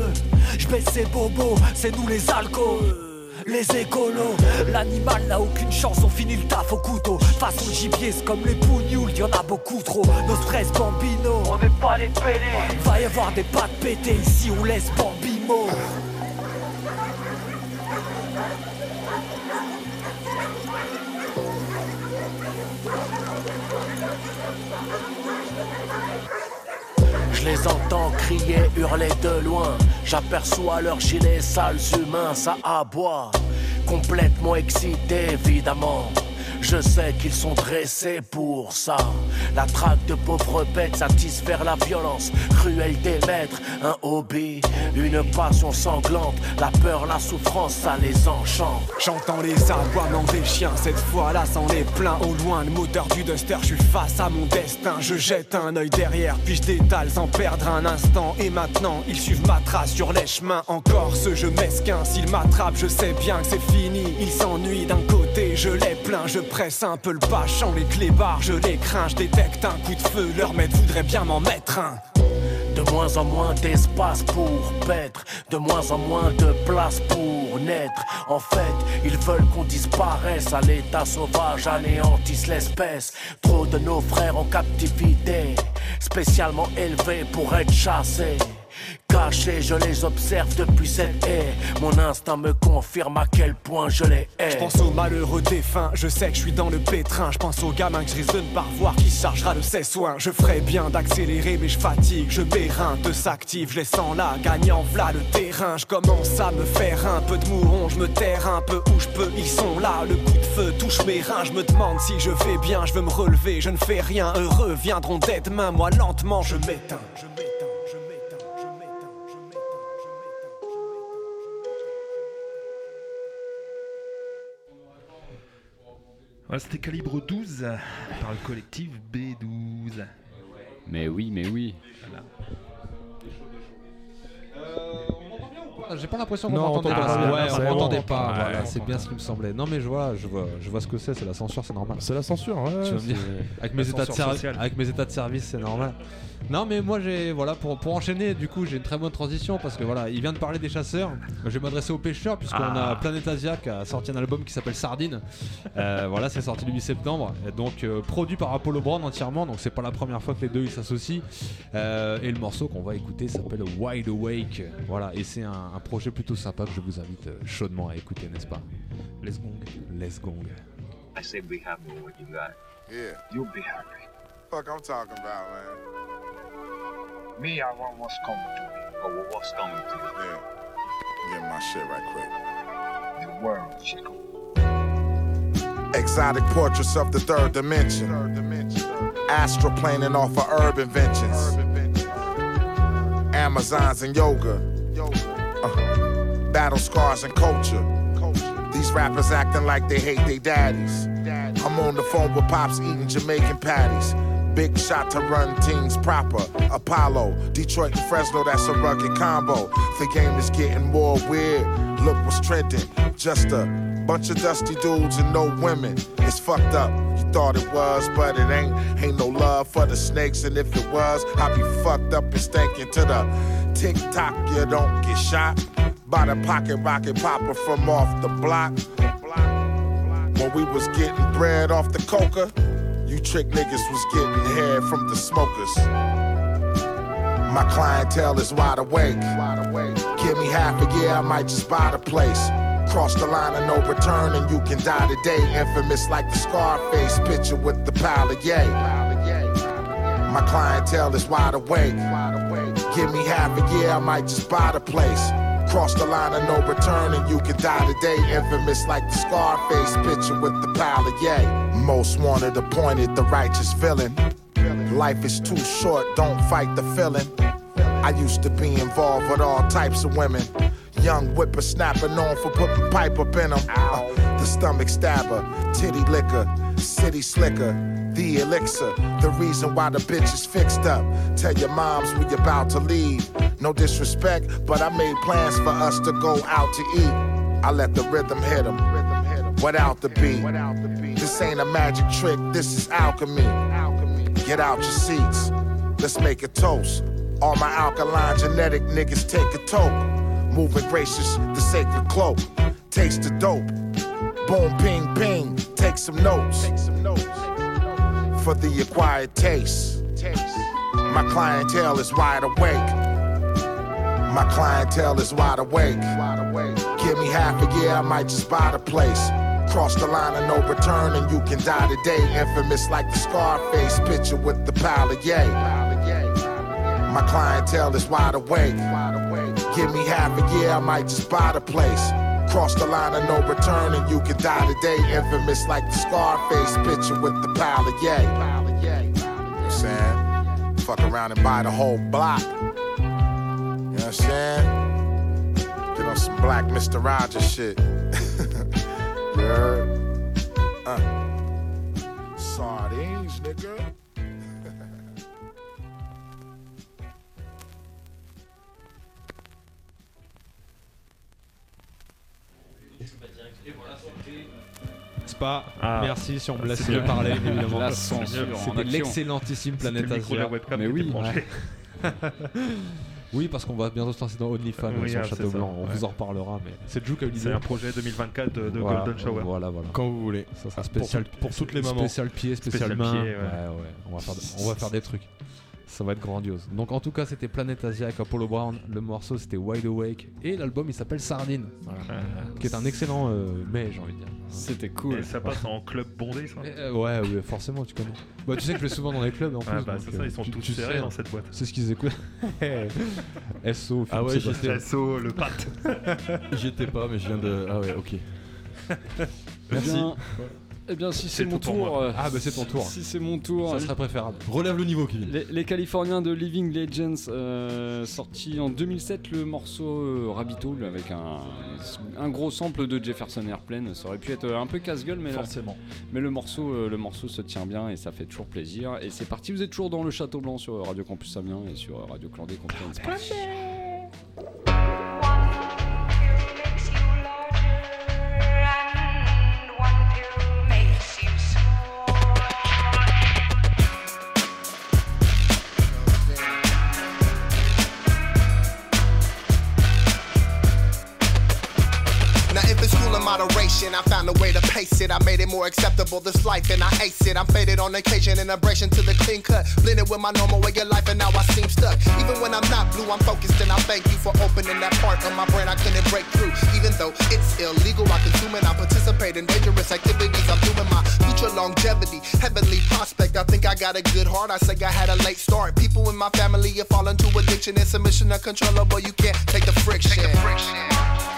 Speaker 16: Je baisse ses bobos, c'est nous les alcools les écolos. L'animal n'a aucune chance, on finit le taf au couteau. Façon gibier, c'est comme les pougnoules, y en a beaucoup trop. Nos stress bambino, on n'est pas les pélés. Va y avoir des pattes pétées ici, on laisse bambimo. Je les entends crier, hurler de loin. J'aperçois leurs gilets sales humains, ça aboie. Complètement excité, évidemment. Je sais qu'ils sont dressés pour ça. La traque de pauvres bêtes satisfaire la violence cruelle des maîtres. Un hobby, une passion sanglante. La peur, la souffrance, ça les enchante.
Speaker 17: J'entends les aboiements des chiens. Cette fois-là, c'en est plein. Au loin, le moteur du Duster, je suis face à mon destin. Je jette un œil derrière, puis je détale sans perdre un instant. Et maintenant, ils suivent ma trace sur les chemins. Encore ce jeu mesquin. S'ils m'attrapent, je sais bien que c'est fini. Ils s'ennuient d'un côté, je les plains, je presse un peu le bâchant, les clébards, je les crains, je détecte un coup de feu, leur maître voudrait bien m'en mettre un.
Speaker 16: De moins en moins d'espace pour paître, de moins en moins de place pour naître. En fait, ils veulent qu'on disparaisse à l'état sauvage, anéantissent l'espèce. Trop de nos frères en captivité, spécialement élevés pour être chassés. Je les observe depuis cette haie. Mon instinct me confirme à quel point je les hais.
Speaker 17: Je pense aux malheureux défunts, je sais que je suis dans le pétrin. Je pense aux gamins que je risque de ne pas revoir qui chargera de ses soins. Je ferais bien d'accélérer, mais je fatigue, je de s'active, je les sens là, gagnant v'là le terrain. Je commence à me faire un peu de mouron, je me terre un peu où je peux. Ils sont là, le coup de feu touche mes reins. Je me demande si je vais bien, je veux me relever, je ne fais rien. Heureux viendront dès demain, moi lentement je m'éteins.
Speaker 5: C'était calibre 12 par le collectif B12.
Speaker 4: Mais oui, mais oui.
Speaker 18: J'ai pas l'impression qu'on m'entendait pas. Ouais,
Speaker 6: C'est
Speaker 18: on
Speaker 6: bon.
Speaker 18: m'entendait pas.
Speaker 6: Ouais,
Speaker 18: voilà, c'est bien ce qui me semblait. Non, mais je vois, je vois, je vois ce que c'est. C'est la censure, c'est normal.
Speaker 6: C'est la censure, ouais.
Speaker 18: Tu vas me dire,
Speaker 6: c'est-
Speaker 18: avec mes états de
Speaker 6: censure
Speaker 18: servi-
Speaker 6: sociale.
Speaker 18: avec mes états de service, c'est normal. Non, mais moi j'ai voilà pour, pour enchaîner. Du coup, j'ai une très bonne transition parce que voilà, il vient de parler des chasseurs. Je vais m'adresser aux pêcheurs puisqu'on
Speaker 5: Ah.
Speaker 18: a Planète Asia qui a sorti un album qui s'appelle Sardine. Euh, voilà, c'est sorti le 8 septembre. Et donc euh, produit par Apollo Brown entièrement. Donc c'est pas la première fois que les deux ils s'associent. Euh, et le morceau qu'on va écouter s'appelle Wide Awake. Voilà, et c'est un, un projet plutôt sympa que je vous invite euh, chaudement à écouter, n'est-ce pas? Let's gong. Let's gong.
Speaker 19: I say be happy with what you got.
Speaker 20: Yeah.
Speaker 19: You'll be happy.
Speaker 20: Fuck, I'm talking about, man.
Speaker 19: Me, I want what's coming to me, or what's coming to you.
Speaker 20: Yeah. Get my shit right quick.
Speaker 19: The world, Chico.
Speaker 20: Exotic portraits of the third dimension. Astroplaning off of herb inventions. Amazons and yoga. Uh, battle scars and culture. These rappers acting like they hate their daddies. I'm on the phone with Pops eating Jamaican patties. Big shot to run teams proper. Apollo, Detroit and Fresno, that's a rugged combo. The game is getting more weird. Look what's trending. Just a bunch of dusty dudes and no women. It's fucked up. You thought it was, but it ain't. Ain't no love for the snakes, and if it was, I'd be fucked up and stinking to the tick tock. You don't get shot by the pocket rocket popper from off the block. When we was getting bread off the coca, you trick niggas was getting head from the smokers. My clientele is wide awake. Give me half a year, I might just buy the place. Cross the line of no return and you can die today. Infamous like the Scarface picture with the pile of yay. My clientele is wide awake. Give me half a year, I might just buy the place. Cross the line of no return and you can die today. Infamous like the Scarface picture with the pile of yay. Most wanted, appointed, the righteous villain. Life is too short, don't fight the feeling. I used to be involved with all types of women. Young whippersnapper known for putting pipe up in them. Uh, the stomach stabber, titty liquor, city slicker, the elixir. The reason why the bitch is fixed up. Tell your moms we about to leave. No disrespect, but I made plans for us to go out to eat. I let the rhythm hit them without the beat. This ain't a magic trick, this is alchemy. Get out your seats, let's make a toast. All my alkaline genetic niggas take a toke. Moving gracious, the sacred cloak. Taste the dope. Boom, ping, ping. Take some notes. For the acquired taste. My clientele is wide awake. My clientele is wide awake. Give me half a year, I might just buy the place. Cross the line of no return and you can die today. Infamous like the Scarface picture with the pile of yay. My clientele is wide awake. Give me half a year, I might just buy the place. Cross the line of no return and you can die today. Infamous like the Scarface picture with the pile of yay. You know what I'm saying? Fuck around and buy the whole block. You know what I'm saying? Get on some black Mr. Rogers shit. you heard? Uh. Sardines, nigga.
Speaker 18: Pas.
Speaker 5: Ah.
Speaker 18: Merci si on me laisse
Speaker 5: bien.
Speaker 18: parler, évidemment.
Speaker 4: La censure en
Speaker 18: l'excellentissime Planète
Speaker 5: de
Speaker 18: Asia. Mais oui, oui, parce qu'on va bientôt se lancer dans OnlyFans
Speaker 5: Oui,
Speaker 18: sur
Speaker 5: ah,
Speaker 18: Château Blanc. On
Speaker 5: ouais.
Speaker 18: vous en reparlera, mais c'est l'idée.
Speaker 5: C'est un projet 2024 de, de
Speaker 18: Voilà,
Speaker 5: Golden Shower.
Speaker 18: Voilà, voilà.
Speaker 6: Quand vous voulez.
Speaker 18: Ça sera
Speaker 6: Pour
Speaker 18: spécial
Speaker 6: toutes- pour toutes les mamans.
Speaker 18: Spécial pied, spécial,
Speaker 5: Spécial
Speaker 18: main.
Speaker 5: pied,
Speaker 18: ouais.
Speaker 5: ouais.
Speaker 18: ouais. On va faire, on va faire des trucs. Ça va être grandiose. Donc en tout cas, c'était Planète Asia avec Apollo Brown. Le morceau c'était Wide Awake et l'album il s'appelle Sardine, Voilà. qui est un excellent euh, mais j'ai envie de dire.
Speaker 4: C'était cool.
Speaker 5: Et ça passe en club bondé, ça
Speaker 18: Euh, ouais, ouais, forcément, tu connais. Bah, tu sais que je vais souvent dans les clubs en
Speaker 5: Ah
Speaker 18: plus.
Speaker 5: bah,
Speaker 18: donc,
Speaker 5: c'est ça,
Speaker 18: euh,
Speaker 5: ils sont
Speaker 18: tu-
Speaker 5: tous
Speaker 18: tu
Speaker 5: serrés
Speaker 18: sais,
Speaker 5: dans
Speaker 18: hein.
Speaker 5: cette boîte.
Speaker 18: C'est ce qu'ils écoutent. SO,
Speaker 6: Ah ouais, j'étais-.
Speaker 5: SO, le pâte.
Speaker 6: J'y étais pas, mais je viens de. Ah ouais, ok.
Speaker 4: Bien, eh bien, si c'est mon tour. euh,
Speaker 18: Ah, bah, c'est ton tour.
Speaker 4: Si c'est mon tour.
Speaker 18: Ça
Speaker 4: euh,
Speaker 18: serait préférable.
Speaker 6: Relève le niveau, Kevin.
Speaker 4: Les, les Californiens de Living Legends, euh, sorti en 2007, le morceau euh, Rabbit Hole avec un, un gros sample de Jefferson Airplane. Ça aurait pu être un peu casse-gueule, mais,
Speaker 18: Forcément.
Speaker 4: mais le, morceau, euh, le morceau se tient bien et ça fait toujours plaisir. Et c'est parti, vous êtes toujours dans le Château Blanc sur Radio Campus Amiens et sur Radio Clandé Compiègne.
Speaker 21: Found a way to pace it. I made it more acceptable this life and I ace it. I'm faded on occasion in abrasion to the clean cut. Blended with my normal way of life and now I seem stuck. Even when I'm not blue, I'm focused and I thank you for opening that part of my brain I couldn't break through. Even though it's illegal, I consume it. I participate in dangerous activities. I'm doing my future longevity, heavenly prospect. I think I got a good heart. I say I had a late start. People in my family have fallen to addiction and submission uncontrollable. You can't take the friction.
Speaker 22: Fits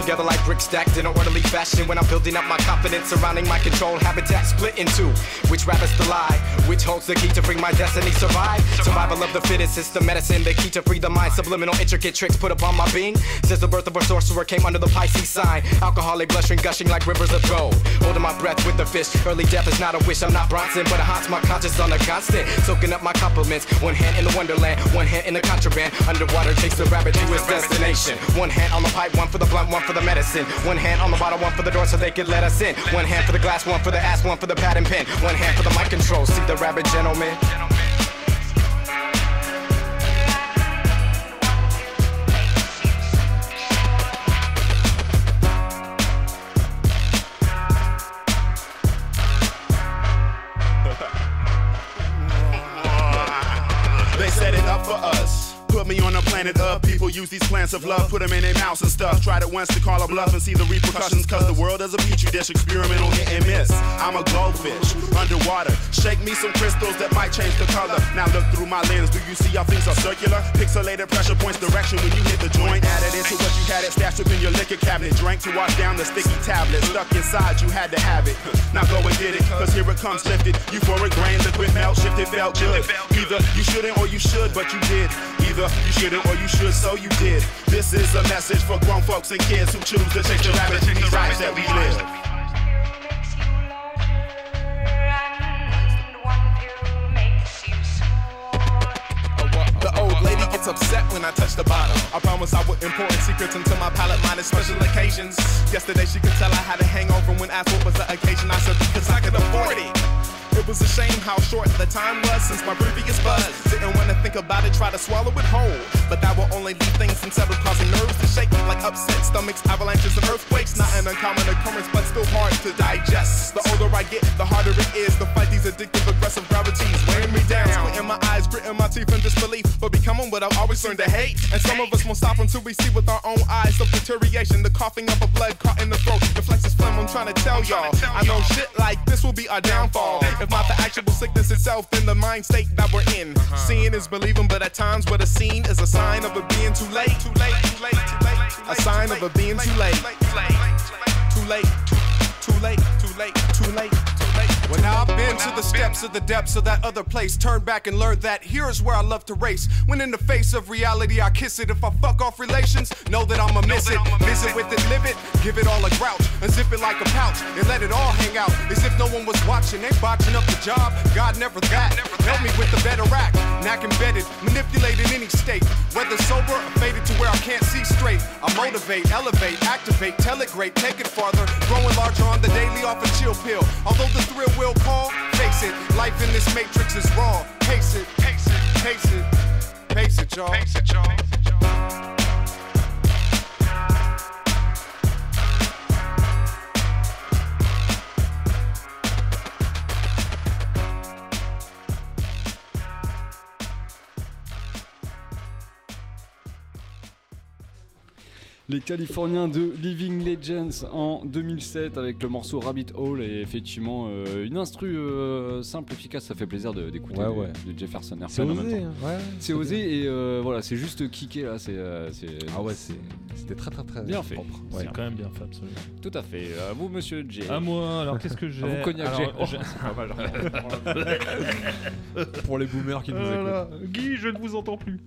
Speaker 22: together like bricks stacked in an orderly fashion when I'm building up my confidence surrounding my control habitat split in two. Which rabbit's the lie? Which holds the key to bring my destiny survive? Survival of the fittest is the medicine, the key to free the mind. Subliminal intricate tricks put upon my being. Says the birth of a sorcerer came under the Pisces sign. Alcoholic blushing, gushing like rivers of gold. Holding my breath with the fish. Early death is not a wish. I'm not Bronson, but it haunts my conscience on a constant. Soaking up my compliments. One hand in the wonderland, one hand in the contraband. Underwater, chase the rabbit to its destination. One hand on the pipe, one for the blunt, one for for the medicine. One hand on the bottle, one for the door so they could let us in. One hand for the glass, one for the ass, one for the pad and pen. One hand for the mic control. See the rabbit gentleman.
Speaker 23: planet up people, use these plants of love, put them in their mouths and stuff. Tried it once to call a bluff and see the repercussions, cause the world is a petri dish, experimental hit and miss. I'm a goldfish, underwater. Shake me some crystals that might change the color. Now look through my lens, do you see how things are circular? Pixelated pressure points direction when you hit the joint. Added into what you had it stashed up in your liquor cabinet. Drank to wash down the sticky tablet. Stuck inside, you had to have it. Now go and get it, cause here it comes lifted. Euphoric brain, liquid melt, shifted, felt good. Either you shouldn't or you should, but you did. Either you shouldn't or you should, so you did. This is a message for grown folks and kids who choose to chase the rabbit in these lives that we live.
Speaker 24: The old lady gets upset when I touch the bottom. I promise I would important secrets into my palate minus special occasions. Yesterday she could tell I had a hangover when asked what was the occasion. I said because I could afford it. Was a shame how short the time was since my previous buzz. Didn't wanna think about it, try to swallow it whole. But that will only leave things unsettled, causing nerves to shake like upset stomachs, avalanches, and earthquakes. Not an uncommon occurrence, but still hard to digest. The older I get, the harder it is to fight these addictive, aggressive gravities weighing me down. Squinting my eyes, gritting my teeth in disbelief, but becoming what I've always learned to hate. And some of us won't stop until we see with our own eyes the deterioration, the coughing up of blood caught in the throat. The flexus phlegm, I'm trying to tell y'all. I know shit like this will be our downfall. If not the actual sickness itself, then the mind state that we're in. Seeing is believing, but at times what is seen is a sign of it being too late. Too late, too late, too late. A sign of it being too late. Too late, too late, too late, too late. When I've been to the steps of the depths of that other place, turn back and learn that here's where I love to race. When in the face of reality, I kiss it. If I fuck off relations, know that I'ma miss it. Visit with it, live it, give it all a grouch, unzip it like a pouch, and let it all hang out. As if no one was watching, ain't botching up the job. God never that. Help me with the better act. Knack embedded, manipulated any state. Whether sober or faded to where I can't see straight. I motivate, elevate, activate, tell it great, take it farther. Growing larger on the daily off a chill pill. Although the thrill will call, face it. Life in this matrix is raw. Pace it, pace it, pace it, pace it, y'all. Pace it, y'all.
Speaker 4: Les Californiens de Living Legends en 2007 avec le morceau Rabbit Hole et effectivement euh, une instru euh, simple, efficace, ça fait plaisir de- d'écouter
Speaker 18: Ouais,
Speaker 4: de,
Speaker 18: ouais.
Speaker 4: de Jefferson Airplane
Speaker 18: C'est
Speaker 4: même
Speaker 18: osé,
Speaker 4: temps.
Speaker 18: hein, ouais,
Speaker 4: c'est
Speaker 18: c'est
Speaker 4: osé et euh, voilà, c'est juste kické là, c'est euh,
Speaker 18: Ah ouais, c'est- c'était très très très
Speaker 4: bien fait.
Speaker 18: propre.
Speaker 5: C'est quand même bien fait, absolument.
Speaker 4: Tout à fait. À vous, monsieur J.
Speaker 5: À moi, alors qu'est-ce que j'ai
Speaker 4: À vous, Cognac J. Oh, mal.
Speaker 18: Pour les boomers qui nous
Speaker 5: Voilà. Guy, je ne vous entends plus.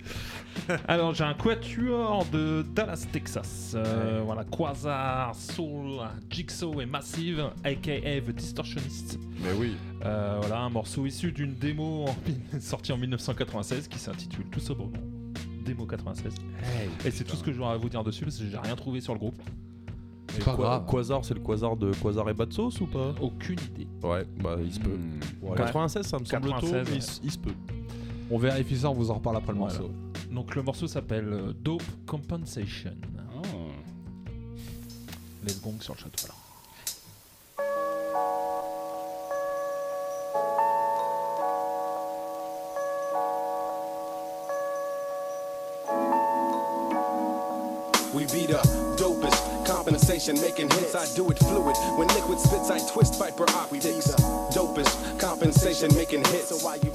Speaker 5: Alors, j'ai un quatuor de Dallas, Texas. Euh, Voilà, Quasar, Soul, Jigsaw et Massive, aka The Distortionist.
Speaker 6: Mais oui.
Speaker 5: Euh, voilà, un morceau issu d'une démo en- sortie en 1996 qui s'intitule tout sobrement Démo 96. et c'est tout ce que j'aurais à vous dire dessus parce que j'ai rien trouvé sur le groupe.
Speaker 6: Quasar, c'est le Quasar de Quasar et Batsos ou pas?
Speaker 5: Aucune idée.
Speaker 6: Ouais, bah il se peut.
Speaker 18: Ouais.
Speaker 6: 96, ça me semble tôt,
Speaker 5: 96,
Speaker 6: mais il
Speaker 5: ouais.
Speaker 6: s- il se peut.
Speaker 18: On vérifie ça, on vous en reparle après le
Speaker 5: Voilà.
Speaker 18: morceau.
Speaker 5: Donc le morceau s'appelle euh, Dope Compensation. Sur le château.
Speaker 24: We be the dopest compensation making hits. I do it fluid. When liquid spits, I twist viper optics. Dopest compensation making hits. So why you?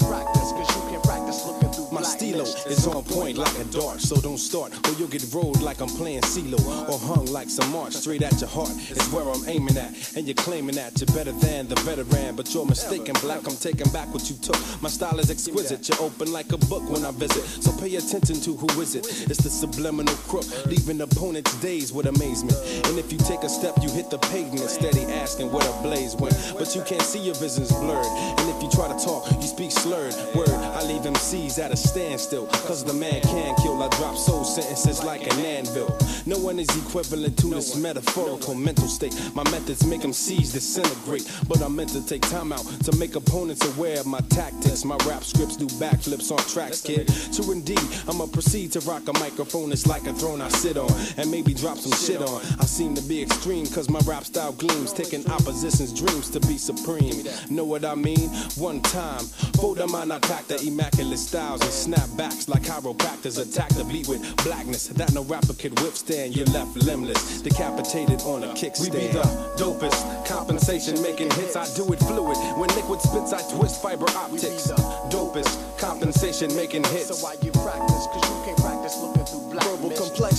Speaker 24: Stilo is on point like a dart. So don't start or you'll get rolled like I'm playing CeeLo. Or hung like some march straight at your heart. It's where I'm aiming at. And you're claiming that you're better than the veteran. But you're mistaken, black. I'm taking back what you took. My style is exquisite. You're open like a book when I visit. So pay attention to who is it. It's the subliminal crook, leaving opponents dazed with amazement. And if you take a step, you hit the pavement, steady asking where the blaze went. But you can't see your vision's blurred. And if you try to talk, you speak slurred. Word, I leave MCs at a standstill. Cause the man can kill. I drop soul sentences like an anvil. No one is equivalent to this metaphorical mental state. My methods make MCs disintegrate. But I'm meant to take time out to make opponents aware of my tactics. My rap scripts do backflips on tracks, kid. True indeed, I'ma proceed to rock a microphone. It's like a throne I sit on. And maybe drop some shit on. I seem to be extreme cause my rap style gleams. Taking opposition's dreams to be supreme. Know what I mean? One time, Voldemort I pack the immaculate styles and
Speaker 25: snapbacks like chiropractors attack the beat with blackness that no rapper could withstand. You're left limbless, decapitated on a kickstand. We be the dopest, compensation making hits. I do it fluid. When liquid spits, I twist fiber optics. Dopest, compensation making hits.
Speaker 21: So why you practice? Cause you can't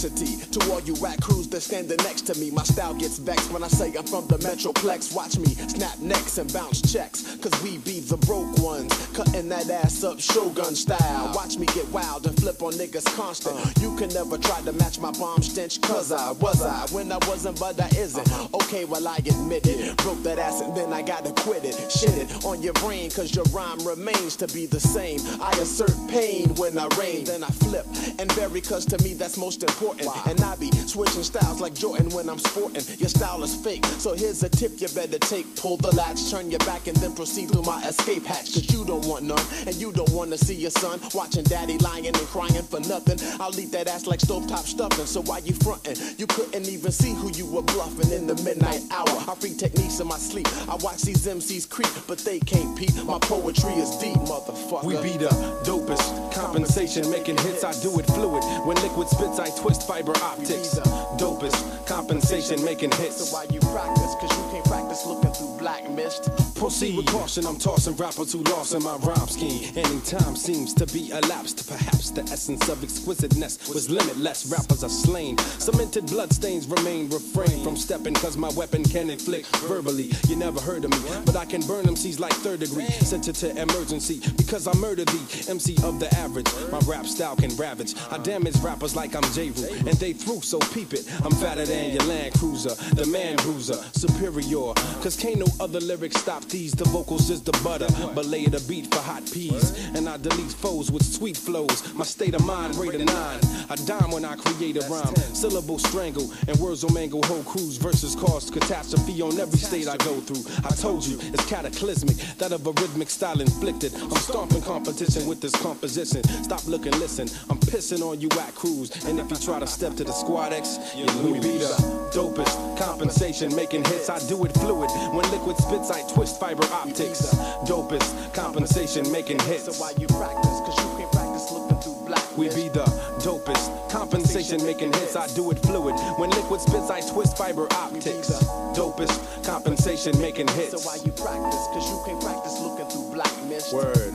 Speaker 21: to all you rat crews that standing next to me. My style gets vexed when I say I'm from the Metroplex. Watch me snap necks and bounce checks. Cause we be the broke ones. Cutting that ass up shogun style. Watch me get wild and flip on niggas constant. You can never try to match my bomb stench. Cause I was I when I wasn't, but I isn't. Okay, well, I admit it. Broke that ass and then I gotta quit it. Shit it on your brain, cause your rhyme remains to be the same. I assert pain when I rain, then I flip and vary, cause to me that's most important. And I be switching styles like Jordan when I'm sporting. Your style is fake, so here's a tip you better take. Pull the latch, turn your back, and then proceed through my escape hatch. Cause you don't want none, and you don't wanna see your son watching daddy lying and crying for nothing. I'll eat that ass like stovetop stuffing, so why you frontin'? You couldn't even see who you were bluffing in the midnight hour. I freak techniques in my sleep. I watch these MCs creep, but they can't peep. My poetry is deep, motherfucker.
Speaker 25: We be the dopest. Compensation making hits, I do it fluid. When liquid spits, I twist fiber optics. Dopest. Compensation making hits.
Speaker 21: So why you practice? Cause you can't practice looking through black mist.
Speaker 25: Proceed with caution, I'm tossing rappers who lost in my rhyme scheme. Ending time seems to be elapsed. Perhaps the essence of exquisiteness was limitless. Rappers are slain. Cemented bloodstains remain. Refrain from stepping, cause my weapon can inflict verbally. You never heard of me, but I can burn MCs like third degree. Sent to emergency because I murder thee. MC of the average. My rap style can ravage. I damage rappers like I'm J. Roo, and they through, so peep it. I'm fatter than your Land Cruiser, the man bruiser, superior. Cause can't no other lyrics stop these. The vocals is the butter, but lay the beat for hot peas. And I delete foes with sweet flows. My state of mind rate a nine. I dime when I create a rhyme. Syllable strangle and words will mangle whole crews versus cause catastrophe on every state I go through. I told you it's cataclysmic, that of a rhythmic style inflicted. I'm stomping competition with this composition. Stop looking, listen. I'm pissing on you at crews. And if you try to step to the squad X, you lose. Be the dopest compensation making hits. I do it fluid. When liquid spits, I twist fiber optics. Dopest compensation making hits.
Speaker 21: So why you practice? Cause you can't practice looking through black
Speaker 25: We be the dopest compensation making hits. I do it fluid. When liquid spits, I twist fiber optics. Dopest compensation making hits.
Speaker 21: So why you practice? Cause you can't practice looking through black mist.
Speaker 25: Word.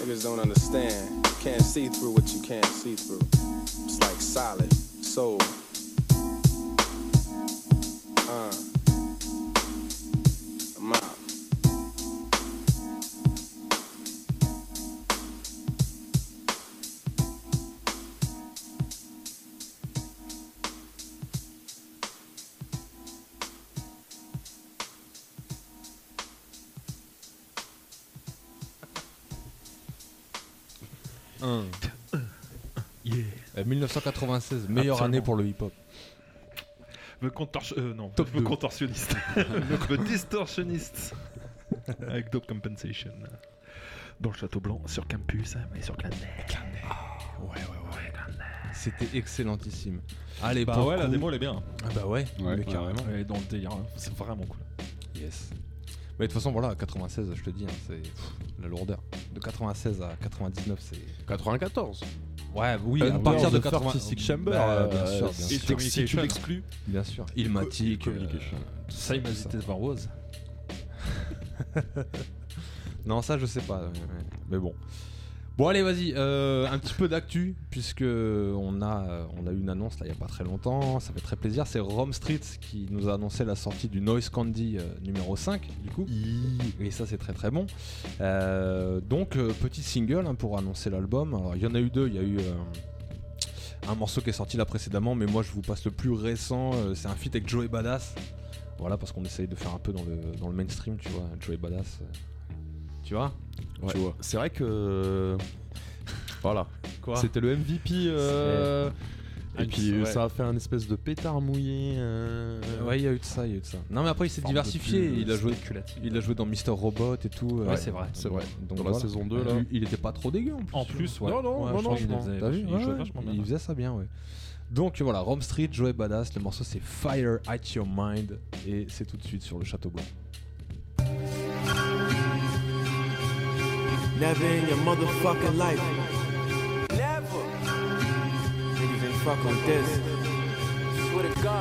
Speaker 25: Niggas don't understand. Can't see through what you can't see through. It's like solid soul. Uh. Out.
Speaker 18: Un.
Speaker 5: Yeah.
Speaker 18: Euh, 1996, meilleure
Speaker 5: Absolument.
Speaker 18: année pour le hip-hop.
Speaker 5: Le contorsion... euh, non,
Speaker 18: Top
Speaker 5: le
Speaker 18: deux.
Speaker 5: contorsionniste. le, le distorsionniste. Avec Dope Compensation. Dans le Château Blanc, sur campus, et sur Clanec.
Speaker 18: Ouais, ouais, ouais. C'était excellentissime. Allez,
Speaker 5: Bah
Speaker 18: pour
Speaker 5: ouais, la démo elle est bien.
Speaker 18: Ah bah ouais,
Speaker 4: Ouais,
Speaker 18: mais carrément.
Speaker 5: Ouais, dans le délire, hein. c'est vraiment cool.
Speaker 18: Yes. Mais de toute façon, voilà, 96, je te dis, hein, c'est la lourdeur. De 96 à 99, c'est.
Speaker 6: 94.
Speaker 18: Ouais, oui,
Speaker 6: Under
Speaker 18: à partir de
Speaker 6: the
Speaker 18: 80.
Speaker 6: 36 Chamber,
Speaker 18: Bah, bien
Speaker 6: euh,
Speaker 18: sûr, bien
Speaker 6: si
Speaker 18: sûr.
Speaker 6: tu- si tu l'exclus.
Speaker 18: Bien sûr. Ilmatic. Euh,
Speaker 5: hésité devant Rose.
Speaker 18: non, ça, je sais pas. ouais. Mais bon. Bon, allez, vas-y. euh, un petit peu d'actu, puisque on a, on a eu une annonce là il y a pas très longtemps. Ça fait très plaisir. C'est Rome Street qui nous a annoncé la sortie du Noise Candy euh, numéro 5, du coup. Et ça, c'est très très bon. Euh, donc, petit single hein, pour annoncer l'album. Alors, il y en a eu deux. Il y a eu. un morceau qui est sorti là précédemment, mais moi je vous passe le plus récent. c'est un feat avec Joey Badass. Voilà, parce qu'on essaye de faire un peu dans le, dans le mainstream, tu vois. Joey Badass. Tu vois
Speaker 6: Ouais.
Speaker 18: Tu vois.
Speaker 6: C'est vrai que. Voilà.
Speaker 18: Quoi
Speaker 6: C'était le MVP. euh, Et puis
Speaker 18: Ouais.
Speaker 6: ça a fait un espèce de pétard mouillé. euh,
Speaker 18: Ouais, il y a eu de ça, il y a eu de ça. Non, mais après il s'est diversifié.
Speaker 6: plus
Speaker 18: Il a joué,
Speaker 6: spéculative.
Speaker 18: il a joué dans Mister Robot et tout. euh,
Speaker 6: Ouais, c'est vrai, c'est vrai.
Speaker 18: Donc
Speaker 6: Dans la saison 2, là.
Speaker 18: Il, il était pas trop dégueu en plus.
Speaker 5: En plus, ouais.
Speaker 18: Non, non,
Speaker 5: Ouais,
Speaker 18: non, T'as vu
Speaker 5: il
Speaker 18: Ouais,
Speaker 5: jouait
Speaker 18: ouais,
Speaker 5: vachement bien.
Speaker 18: Il faisait ça bien, ouais. Donc voilà, Rome Street, Joey Badass. Le morceau c'est Fire at Your Mind. Et c'est tout de suite sur le Château Blanc.
Speaker 26: Never in your motherfucking life. Never. Niggas ain't fuck with this.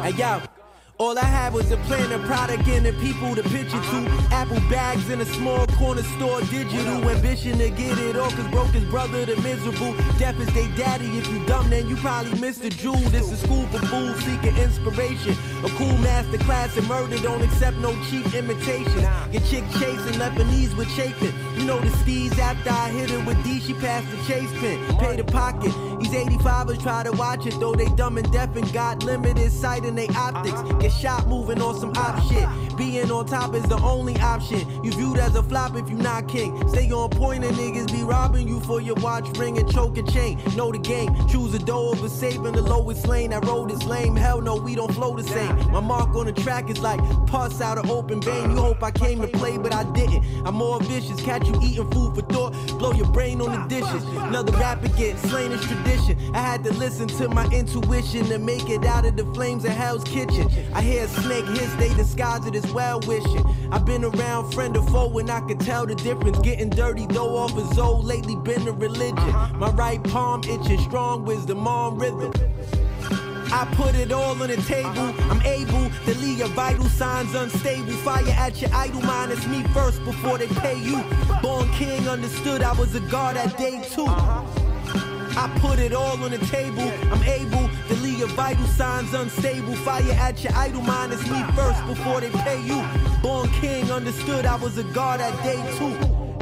Speaker 26: Hey yo. All I had was a plan, a product, and the people to pitch it to. Apple bags in a small corner store, digital ambition to get it all. Cause broke his brother, the miserable. Deaf is they daddy. If you dumb, then you probably missed the jewel. This is school for fools seeking inspiration. A cool master class in murder, don't accept no cheap imitation. Get chick chasing, Lebanese with chafing. You know the steez after I hit her with D, she passed the chase pin. Pay the pocket. These 85ers try to watch it, though they dumb and deaf and got limited sight in they optics. Get shot moving on some op shit. Being on top is the only option. You viewed as a flop if you not king. Stay on point and niggas be robbing you for your watch ring and choke chain. Know the game. Choose a dough over saving the lowest lane. That road is lame. Hell no, we don't flow the same. My mark on the track is like pus out of open vein. You hope I came to play, but I didn't. I'm more vicious. Catch you eating food for thought. Blow your brain on the dishes. Another rapper get slain is tradition. I had to listen to my intuition to make it out of the flames of Hell's Kitchen. I hear a snake hiss, they disguise it as well wishing. I've been around friend or foe and I can tell the difference. Getting dirty though off his old, lately been a religion. Uh-huh. My right palm itching, strong wisdom on rhythm. I put it all on the table. Uh-huh. I'm able to leave your vital signs unstable. Fire at your idol mind. It's me first before they pay you. Born king understood I was a god at day two. Uh-huh. I put it all on the table. I'm able your vital signs unstable. Fire at your idol mind. It's me first before they pay you. Born king understood I was a god at day two.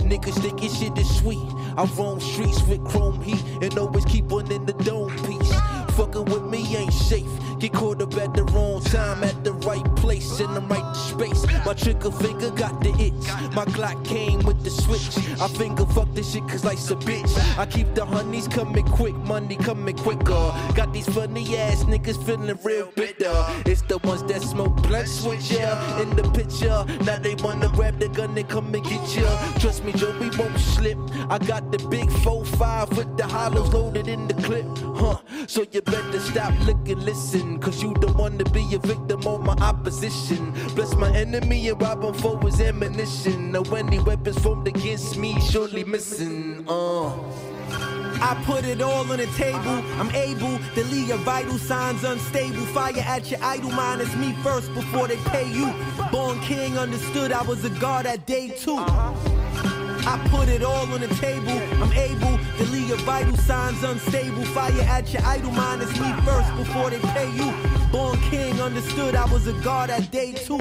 Speaker 27: Niggas think his shit is sweet. I roam streets with chrome heat and always keep one in the dome piece. Fucking with me ain't safe. Get caught up at the wrong time, at the right place, in the right space. My trigger finger got the itch. My Glock came with the switch. I finger fuck this shit cause life's a bitch. I keep the honeys coming quick, money coming quicker. Got these funny ass niggas feeling real bitter. It's the ones that smoke blunts with ya in the picture. Now they wanna grab the gun and come and get ya. Trust me, Joe, we won't slip. I got the big 4-5 with the hollows loaded in the clip. Huh, so you better stop looking, listen. Cause you don't wanna be a victim of my opposition. Bless my enemy and rob him for his ammunition. Now any weapons formed against me surely missing. Uh.
Speaker 26: I put it all on the table. I'm able to leave your vital signs unstable. Fire at your idol mind. It's me first before they pay you. Born king understood I was a god at day two. I put it all on the table. I'm able to leave your vital signs unstable. Fire at your idol mind. It's me first before they pay you. Born king understood I was a god at day two.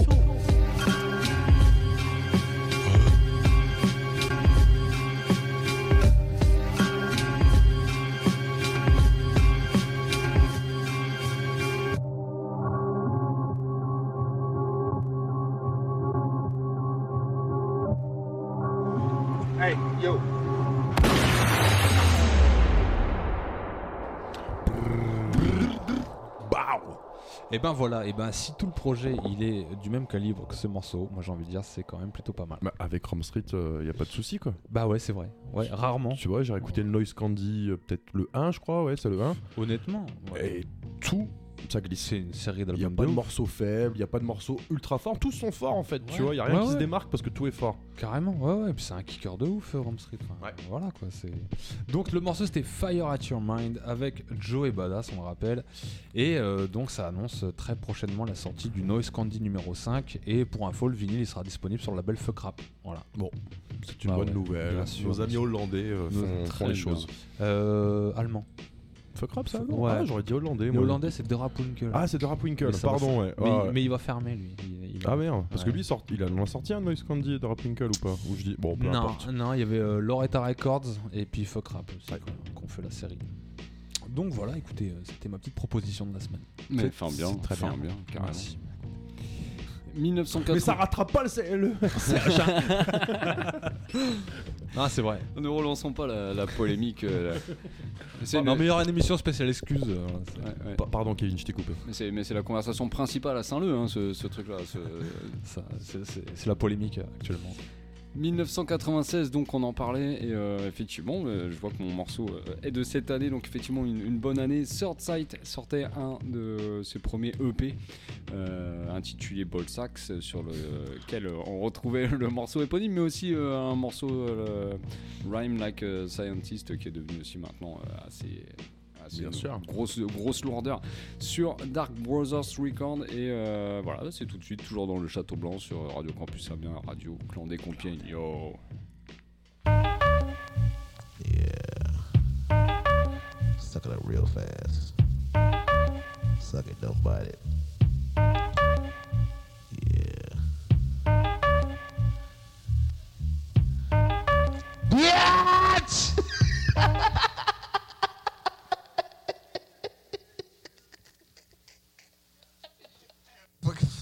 Speaker 18: Et ben voilà, et ben si tout le projet il est du même calibre que ce morceau, moi j'ai envie de dire c'est quand même plutôt pas mal.
Speaker 6: Bah, avec Rome Street, il y a pas de souci quoi.
Speaker 18: Bah ouais, c'est vrai. Ouais, rarement.
Speaker 6: Tu vois, j'ai écouté le Noise Candy, euh, peut-être le 1, je crois, ouais, c'est le 1.
Speaker 18: Honnêtement.
Speaker 6: Et tout, ça glisse.
Speaker 18: C'est une série
Speaker 6: Il n'y a
Speaker 18: d'albums
Speaker 6: pas de morceaux faibles, il n'y a pas de morceaux ultra forts. Tous sont forts en fait, tu vois. Il n'y a rien
Speaker 18: Ouais,
Speaker 6: qui se démarque parce que tout est fort.
Speaker 18: Carrément, ouais, ouais. Puis c'est un kicker de ouf, euh, Rome Street. Enfin, Voilà quoi. C'est. Donc le morceau c'était Fire at Your Mind avec Joe et Badass, on le rappelle. Et euh, donc ça annonce très prochainement la sortie du Noise Candy numéro 5. Et pour info, le vinyle il sera disponible sur le label Fuck Rap. Voilà.
Speaker 6: Bon, c'est une
Speaker 18: Bah
Speaker 6: bonne
Speaker 18: ouais,
Speaker 6: nouvelle.
Speaker 18: bien sûr,
Speaker 6: Nos amis hollandais euh, font,
Speaker 18: très
Speaker 6: font les
Speaker 18: bien.
Speaker 6: choses.
Speaker 18: Euh, allemand.
Speaker 6: Fuck rap ça non
Speaker 18: Ouais.
Speaker 6: Ah, J'aurais dit hollandais.
Speaker 18: Le
Speaker 6: moi.
Speaker 18: hollandais c'est De Rapwinkle.
Speaker 6: Ah, c'est de Rapwinkle,
Speaker 18: Mais ça va
Speaker 6: pardon, ouais.
Speaker 18: Mais,
Speaker 6: Ah, ouais.
Speaker 18: mais il va fermer lui. Il- il-
Speaker 6: Ah merde, parce que lui sort, il a, en a sorti un Noise Candy de Rapwinkle ou pas Ou je dis, bon, peu
Speaker 18: non,
Speaker 6: importe.
Speaker 18: non, il y avait euh, Loretta Records et puis Fuck Rap aussi qu'on- qu'on fait la série. Donc voilà, écoutez, euh, c'était ma petite proposition de la semaine.
Speaker 4: Mais
Speaker 18: C'est-
Speaker 4: fin bien,
Speaker 18: c'est très
Speaker 4: fin
Speaker 18: bien.
Speaker 4: bien, carrément.
Speaker 18: Merci.
Speaker 4: 1980.
Speaker 6: Mais ça rattrape pas le CLE
Speaker 18: Ah, c'est vrai.
Speaker 4: Ne relançons pas la, la polémique. euh, C'est
Speaker 18: Non,
Speaker 4: une-
Speaker 18: mais il y aura une émission spéciale excuse. euh,
Speaker 4: Ouais, ouais.
Speaker 6: Pa- Pardon Kevin, je t'ai coupé.
Speaker 4: Mais c'est, la conversation principale à Saint-Leu, hein, ce, ce truc-là.
Speaker 18: c'est la polémique euh, actuellement.
Speaker 4: 1996, donc on en parlait, et euh, effectivement, euh, je vois que mon morceau euh, est de cette année, donc effectivement une, bonne année. Third Sight sortait un de ses premiers EP intitulé Ball Sax, sur lequel on retrouvait le morceau éponyme, mais aussi un morceau Rhyme Like a Scientist qui est devenu aussi maintenant assez.
Speaker 6: Bien sûr.
Speaker 4: Grosse, grosse lourdeur sur Dark Brothers Record et euh, voilà c'est tout de suite toujours dans le Château Blanc sur Radio Campus Amiens Radio Clan des Compiègnes yo
Speaker 28: Suck it up real fast. Suck it, don't bite it. Yeah. Bitch!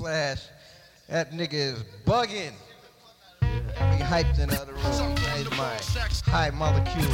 Speaker 28: That nigga is bugging. He hyped in the other room. Ain't my high molecule.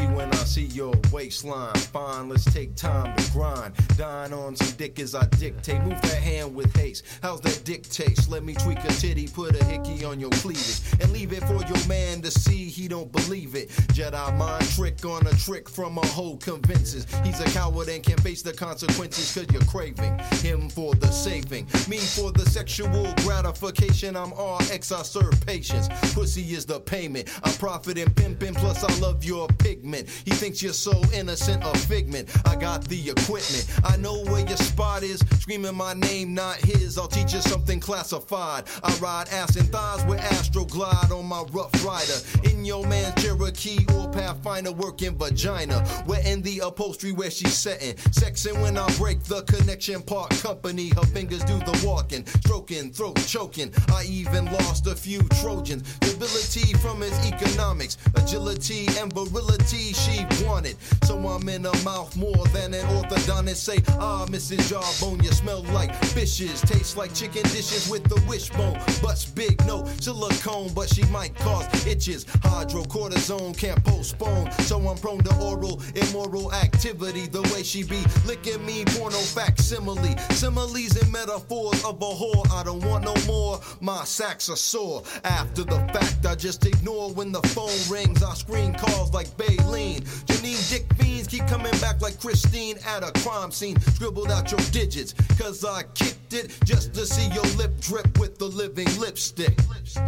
Speaker 29: When I see your waistline. Fine, let's take time to grind. Dine on some dick as I dictate. Move that hand with haste. How's that dick taste? Let me tweak a titty, put a hickey on your cleavage. And leave it for your man to see he don't believe it. Jedi mind trick on a trick from a hoe convinces. He's a coward and can't face the consequences cause you're craving him for the saving. Me for the sexual gratification. I'm RX, I serve patience. Pussy is the payment. I profit in pimping, plus I love your pigment. He thinks you're so innocent, a figment. I got the equipment. I know where your spot is. Screaming my name, not his. I'll teach you something classified. I ride ass and thighs with Astro Glide on my rough rider. In your man's Cherokee or Pathfinder working vagina. Wetting the upholstery where she's setting. Sexing when I break the connection part company. Her fingers do the walking, stroking, throat choking. I even lost a few Trojans. Stability from his economics, agility and virility she wanted. So I'm in her mouth more than an orthodontist. Say, ah, Mrs. Jawbone, you smell like fishes. Taste like chicken dishes with the wishbone. Butts big, no silicone, but she might cause itches. Hydrocortisone can't postpone. So I'm prone to oral, immoral activity. The way she be licking me, porno facsimile. Similes and metaphors of a whore. I don't want no more. My sacks are sore. After the fact, I just ignore when the phone rings. I screen calls like Baleen. Janine Dick Fiends keep coming back like Christine at a crime scene. Scribbled out your digits, cause I kicked it just to see your lip drip with the living lipstick.
Speaker 30: Suck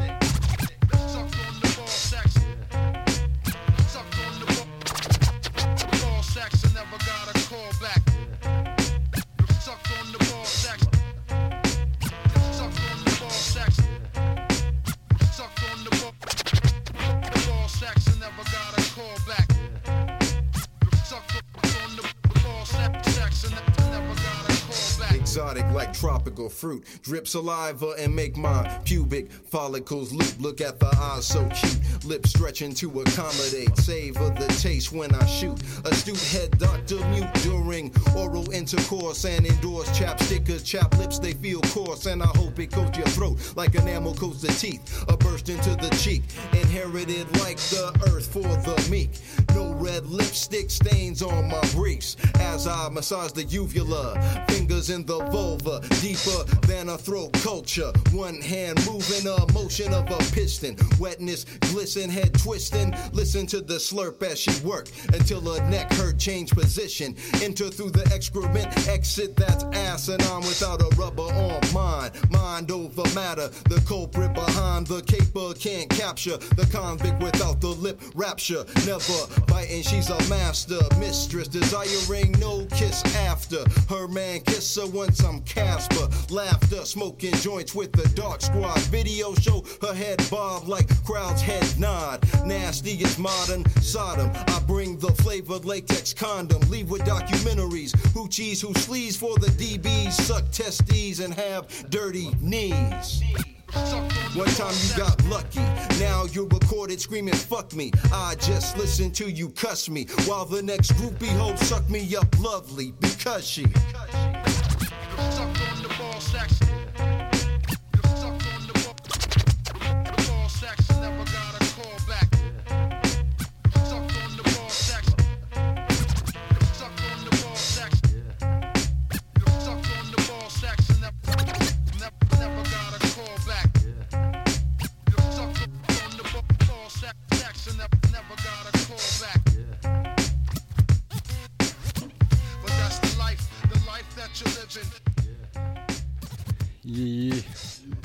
Speaker 30: on
Speaker 29: fruit. Drip saliva and make my pubic follicles loop. Look at the eyes so cute. Lips stretching to accommodate. Savor the taste when I shoot. Astute head doctor mute during oral intercourse and endorse chapstick. Cause chap lips they feel coarse. And I hope it coats your throat like enamel coats the teeth. A burst into the cheek. Inherited like the earth for the meek. No red lipstick stains on my briefs as I massage the uvula. Fingers in the vulva, deeper than a throat culture. One hand moving a motion of a piston. Wetness, glisten, head twisting. Listen to the slurp as she work until her neck hurt. Change position. Enter through the excrement. Exit that's asinine without a rubber on mine. Mind over matter. The culprit behind the caper can't capture the convict without the lip rapture. Never biting, she's a master mistress. Desiring no kiss after. Her man kiss her once I'm Casper. Laughter, smoking joints with the dark squad. Video show her head bob like crowds head nod. Nasty as modern Sodom. I bring the flavored latex condom. Leave with documentaries. Who cheese, who sleaze for the DBs. Suck testes and have dirty knees. One time you got lucky, now you're recorded screaming fuck me. I just listen to you cuss me, while the next groupie hoe suck me up lovely because she.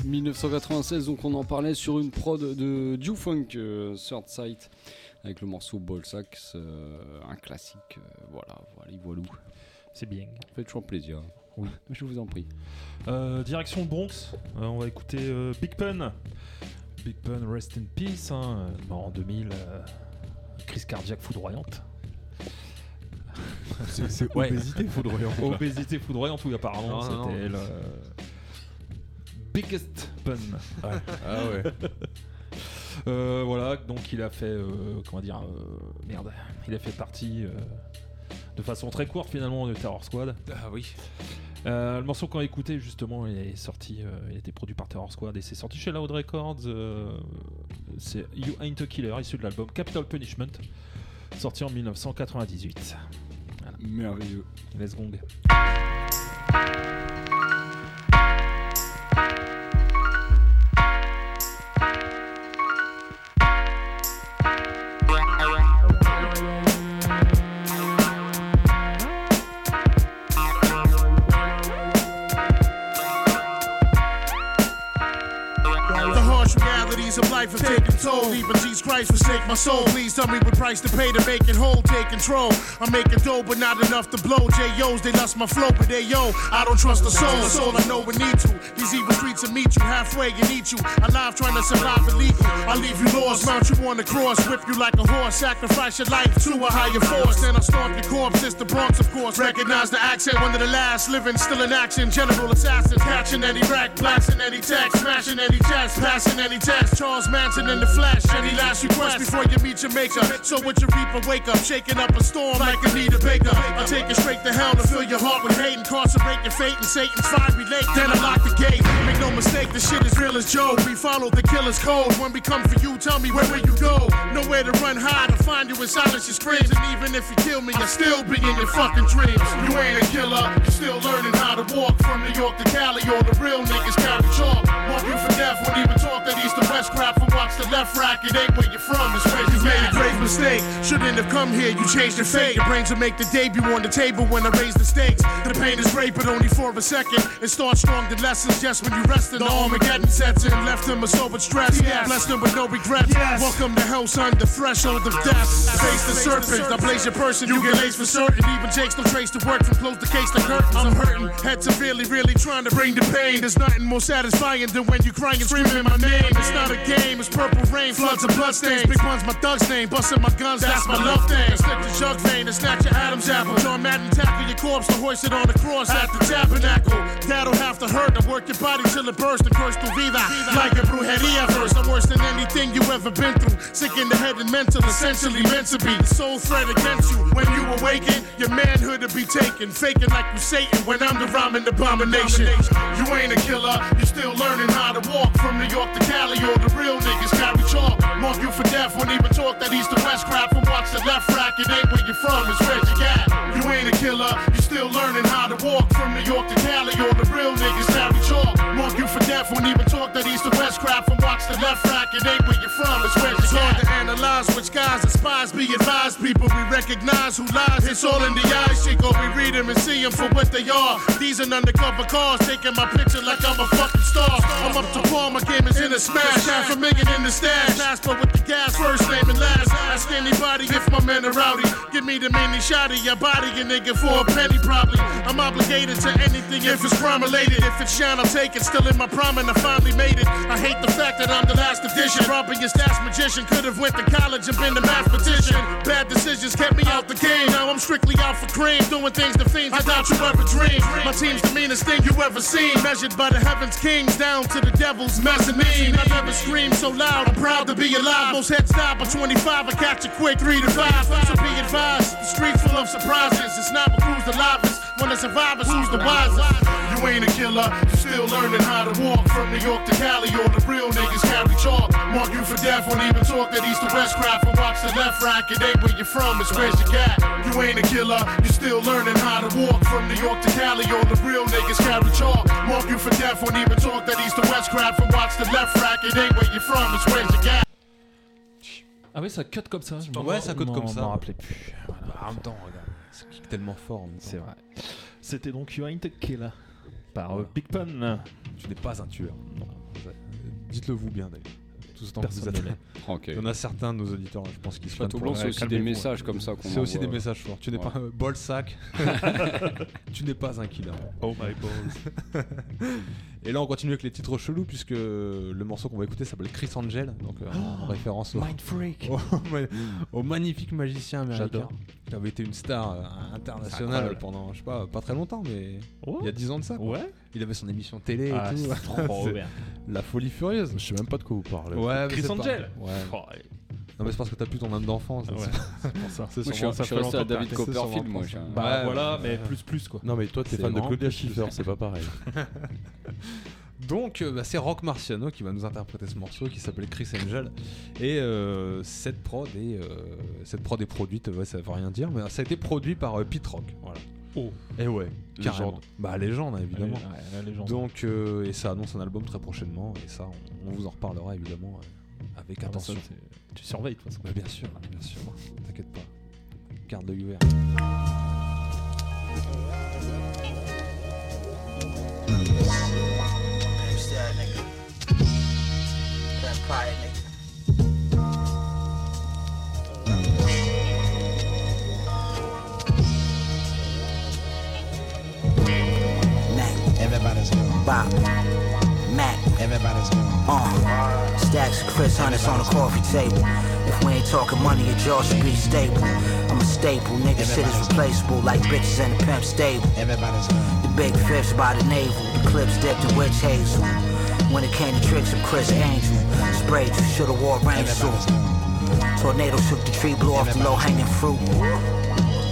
Speaker 4: 1996, donc on en parlait sur une prod de Dew Funk, euh, Third Sight, avec le morceau Ballsax, euh, un classique. Euh, voilà, voilà, voilou.
Speaker 5: C'est bien.
Speaker 4: Fait toujours plaisir. Je vous en prie.
Speaker 5: Euh, direction Bronx, euh, on va écouter euh, Big Pun. Big Pun, rest in peace, hein. en 2000, crise cardiaque foudroyante.
Speaker 6: C'est- obésité foudroyante.
Speaker 5: Obésité foudroyante, oui, apparemment, c'était elle. euh, Biggest Pun.
Speaker 6: Ouais. Ah ouais.
Speaker 5: Euh, voilà, donc il a fait, euh, comment dire, euh, merde, il a fait partie euh, de façon très courte finalement de Terror Squad.
Speaker 18: Ah oui.
Speaker 5: Euh, le morceau qu'on a écouté justement, il est sorti, euh, il a été produit par Terror Squad et c'est sorti chez Loud Records. euh, c'est You Ain't a Killer, issu de l'album Capital Punishment, sorti en 1998.
Speaker 4: Merveilleux.
Speaker 5: Let's gong.
Speaker 30: Life have taken toll. Even Jesus Christ forsake my soul. Please tell me what price to pay to make it whole. Take control. I'm making dough, but not enough to blow. J.O.'s, they lost my flow, but they yo. I don't trust the soul. That's all I know we need to. These evil streets will meet you halfway and eat you. Alive trying to survive illegal. I leave you lost. Mount you on the cross. Whip you like a horse. Sacrifice your life to a higher force. Then I stomp your corpse. It's the Bronx, of course. Recognize the accent. One of the last living, still in action. General assassin. Catching any rack. Blasting any text. Smashing any chest. Passing any test. Charles Manson in the flesh. Any last request before you meet your maker. So with your reaper, wake up. Shaking up a storm like Anita Baker. I take it straight to hell to fill your heart with hate. Incarcerate your fate in Satan's fiery lake. Then I lock the gate. Make no mistake, the shit is real as Joe. We follow the killer's code. When we come for you, tell me where will you go? Nowhere to run hide to find you in silence your screams. And even if you kill me, I'll still be in your fucking dreams. You ain't a killer, you still learning how to walk from New York to Cali. All the real niggas carry chalk. Walk you for death, won't even talk that east to west crap. Watch the left rack, it ain't where you're from, it's where you made a great mistake. Shouldn't have come here, you changed your fate. Your brains will make the debut on the table when I raise the stakes. The pain is great, but only for a second. It starts strong, the lessons just when you rest in the Armageddon sets in. Left them a sober stress, blessed them with no regrets. Welcome to hell, son, the threshold of death. Face the serpent, I blaze your person, you get laced for certain. Even takes no trace to work from close the case to curtains. I'm hurting, head severely, really really trying to bring the pain. There's nothing more satisfying than when you crying and screaming my name. It's not a game, it's purple rain, floods of bloodstains. Big one's my thug's name, busting my guns, that's my love thing. Slip the jug vein and snatch your Adam's apple. John Madden tackle your corpse to hoist it on the cross at the tabernacle. That'll have to hurt to work your body till it bursts and curse tu vida. Like a brujeria verse, I'm worse than anything you ever been through. Sick in the head and mental, essentially meant to be. The sole threat against you. When you awaken, your manhood to be taken. Faking like you Satan when I'm the rhyming abomination. You ain't a killer, you're still learning how to walk from New York to Cali. All the real niggas carry chalk. Mark you for death, won't even talk that east to west crap. From watch the left rack, it ain't where you from, it's where you at. You ain't a killer, you still learning how to walk from New York to Cali. All the real niggas carry chalk. Mark you for death, won't even talk that east to west crap. From watch the left rack, it ain't where you from, it's where you it's guys are spies. Be advised, people, we recognize who lies. It's all in the eyes, Chico. We read them and see them for what they are. These are undercover cars, taking my picture like I'm a fucking star. I'm up to par, my game is in a smash. Half a million in the stash. Last with the gas, first name and last. Ask anybody if my men are rowdy. Give me the mini shotty, your body, a nigga for a penny probably. I'm obligated to anything if it's crime related. If it's shine, I'll take it. Still in my prime and I finally made it. I hate the fact that I'm the last edition. Robbing your stats magician. Could have went to college and been a mathematician. Bad decisions kept me out the game. Now I'm strictly out for cream. Doing things to fiends I doubt you ever dreamed. My team's the meanest thing you ever seen. Measured by the heavens kings down to the devil's mezzanine. I never screamed so loud. I'm proud to be alive. Most heads die by 25. I catch it quick, 3 to 5. So be advised. The streets full of surprises. It's not what who's the livest. When the survivors, who's the wisest? You ain't a killer. You still learning how to walk from New York to Cali. All the real niggas carry chalk. Mark you for death. Won't even talk that east to west crap. And watch the left rack. It ain't where you're from. It's where you got. You ain't a killer. You still learning how to walk from New York to Cali. All the real niggas carry chalk. Mark you for death. Won't even talk that east to west crap. And watch the left rack. It ain't where you're from. It's where you got.
Speaker 5: Ah oui, ça cut comme ça. je
Speaker 18: Ouais, ça
Speaker 5: m'en-
Speaker 18: comme ça.
Speaker 5: m'en rappelais plus. Voilà.
Speaker 18: Bah, en même temps, regarde, c'est tellement fort.
Speaker 5: C'est vrai. C'était donc You Ain't a Killer par euh, Big Pun.
Speaker 18: Tu n'es pas un tueur.
Speaker 5: Non.
Speaker 18: Dites-le vous bien d'ailleurs. Tout ce temps que vous êtes. Il y en a certains de nos auditeurs, je pense, qui se
Speaker 4: Château Blanc, c'est aussi des messages comme ça qu'on
Speaker 18: C'est aussi des messages forts. Tu n'es
Speaker 4: Ouais.
Speaker 18: pas un bol sac. tu n'es pas un killer.
Speaker 5: Oh my balls.
Speaker 18: Et là, on continue avec les titres chelous puisque le morceau qu'on va écouter s'appelle Chris Angel, donc euh, en référence au,
Speaker 4: Mind freak.
Speaker 18: au, au magnifique magicien américain
Speaker 5: J'adore.
Speaker 18: qui avait été une star euh, internationale pendant, je sais pas, pas très longtemps, mais
Speaker 5: Ouais.
Speaker 18: il y a 10 ans de ça. quoi.
Speaker 5: Ouais.
Speaker 18: Il avait son émission télé
Speaker 5: Ah,
Speaker 18: et tout.
Speaker 5: c'est trop.
Speaker 18: La folie furieuse.
Speaker 6: Je sais même pas de quoi vous parlez.
Speaker 18: Ouais,
Speaker 5: Chris
Speaker 18: pas-
Speaker 5: Angel.
Speaker 18: Ouais.
Speaker 5: Oh,
Speaker 18: Non, mais c'est parce que t'as plus ton âme d'enfance.
Speaker 5: Ouais, c'est pour ça.
Speaker 18: C'est sûrement ça
Speaker 4: je suis à David Copperfield, moi,
Speaker 5: Bah
Speaker 18: Ouais,
Speaker 5: voilà,
Speaker 18: ouais.
Speaker 5: mais plus plus quoi.
Speaker 6: Non mais toi t'es fan de Claudia Schiffer, c'est pas pareil.
Speaker 18: Donc euh, bah, c'est Rock Marciano qui va nous interpréter ce morceau qui s'appelle Chris Angel et euh, cette prod est euh, cette prod est produite ouais, ça veut rien dire mais ça a été produit par euh, Pete Rock voilà.
Speaker 5: Oh.
Speaker 18: Et ouais, carrément.
Speaker 5: Légende.
Speaker 18: Bah légende hein, évidemment.
Speaker 5: Ouais, la légende.
Speaker 18: Donc euh, et ça annonce un album très prochainement et ça on, on vous en reparlera évidemment euh, avec
Speaker 5: Ah bah
Speaker 18: attention.
Speaker 5: ça, tu surveilles de toute façon.
Speaker 18: Bien sûr, bien sûr. T'inquiète pas. Garde l'œil ouvert.
Speaker 31: Everybody's. Everybody's Uh. Stacks of Chris Hunters on the coffee table. If we ain't talking money, your jaw should be stable. I'm a staple, nigga shit is replaceable like bitches in the pimp stable. Everybody's The big fifths by the navel, the clips dipped in witch hazel. When it came to tricks of Chris Angel, sprayed you, shoulda wore rain suit. Tornado shook the tree, blew off the low hanging fruit.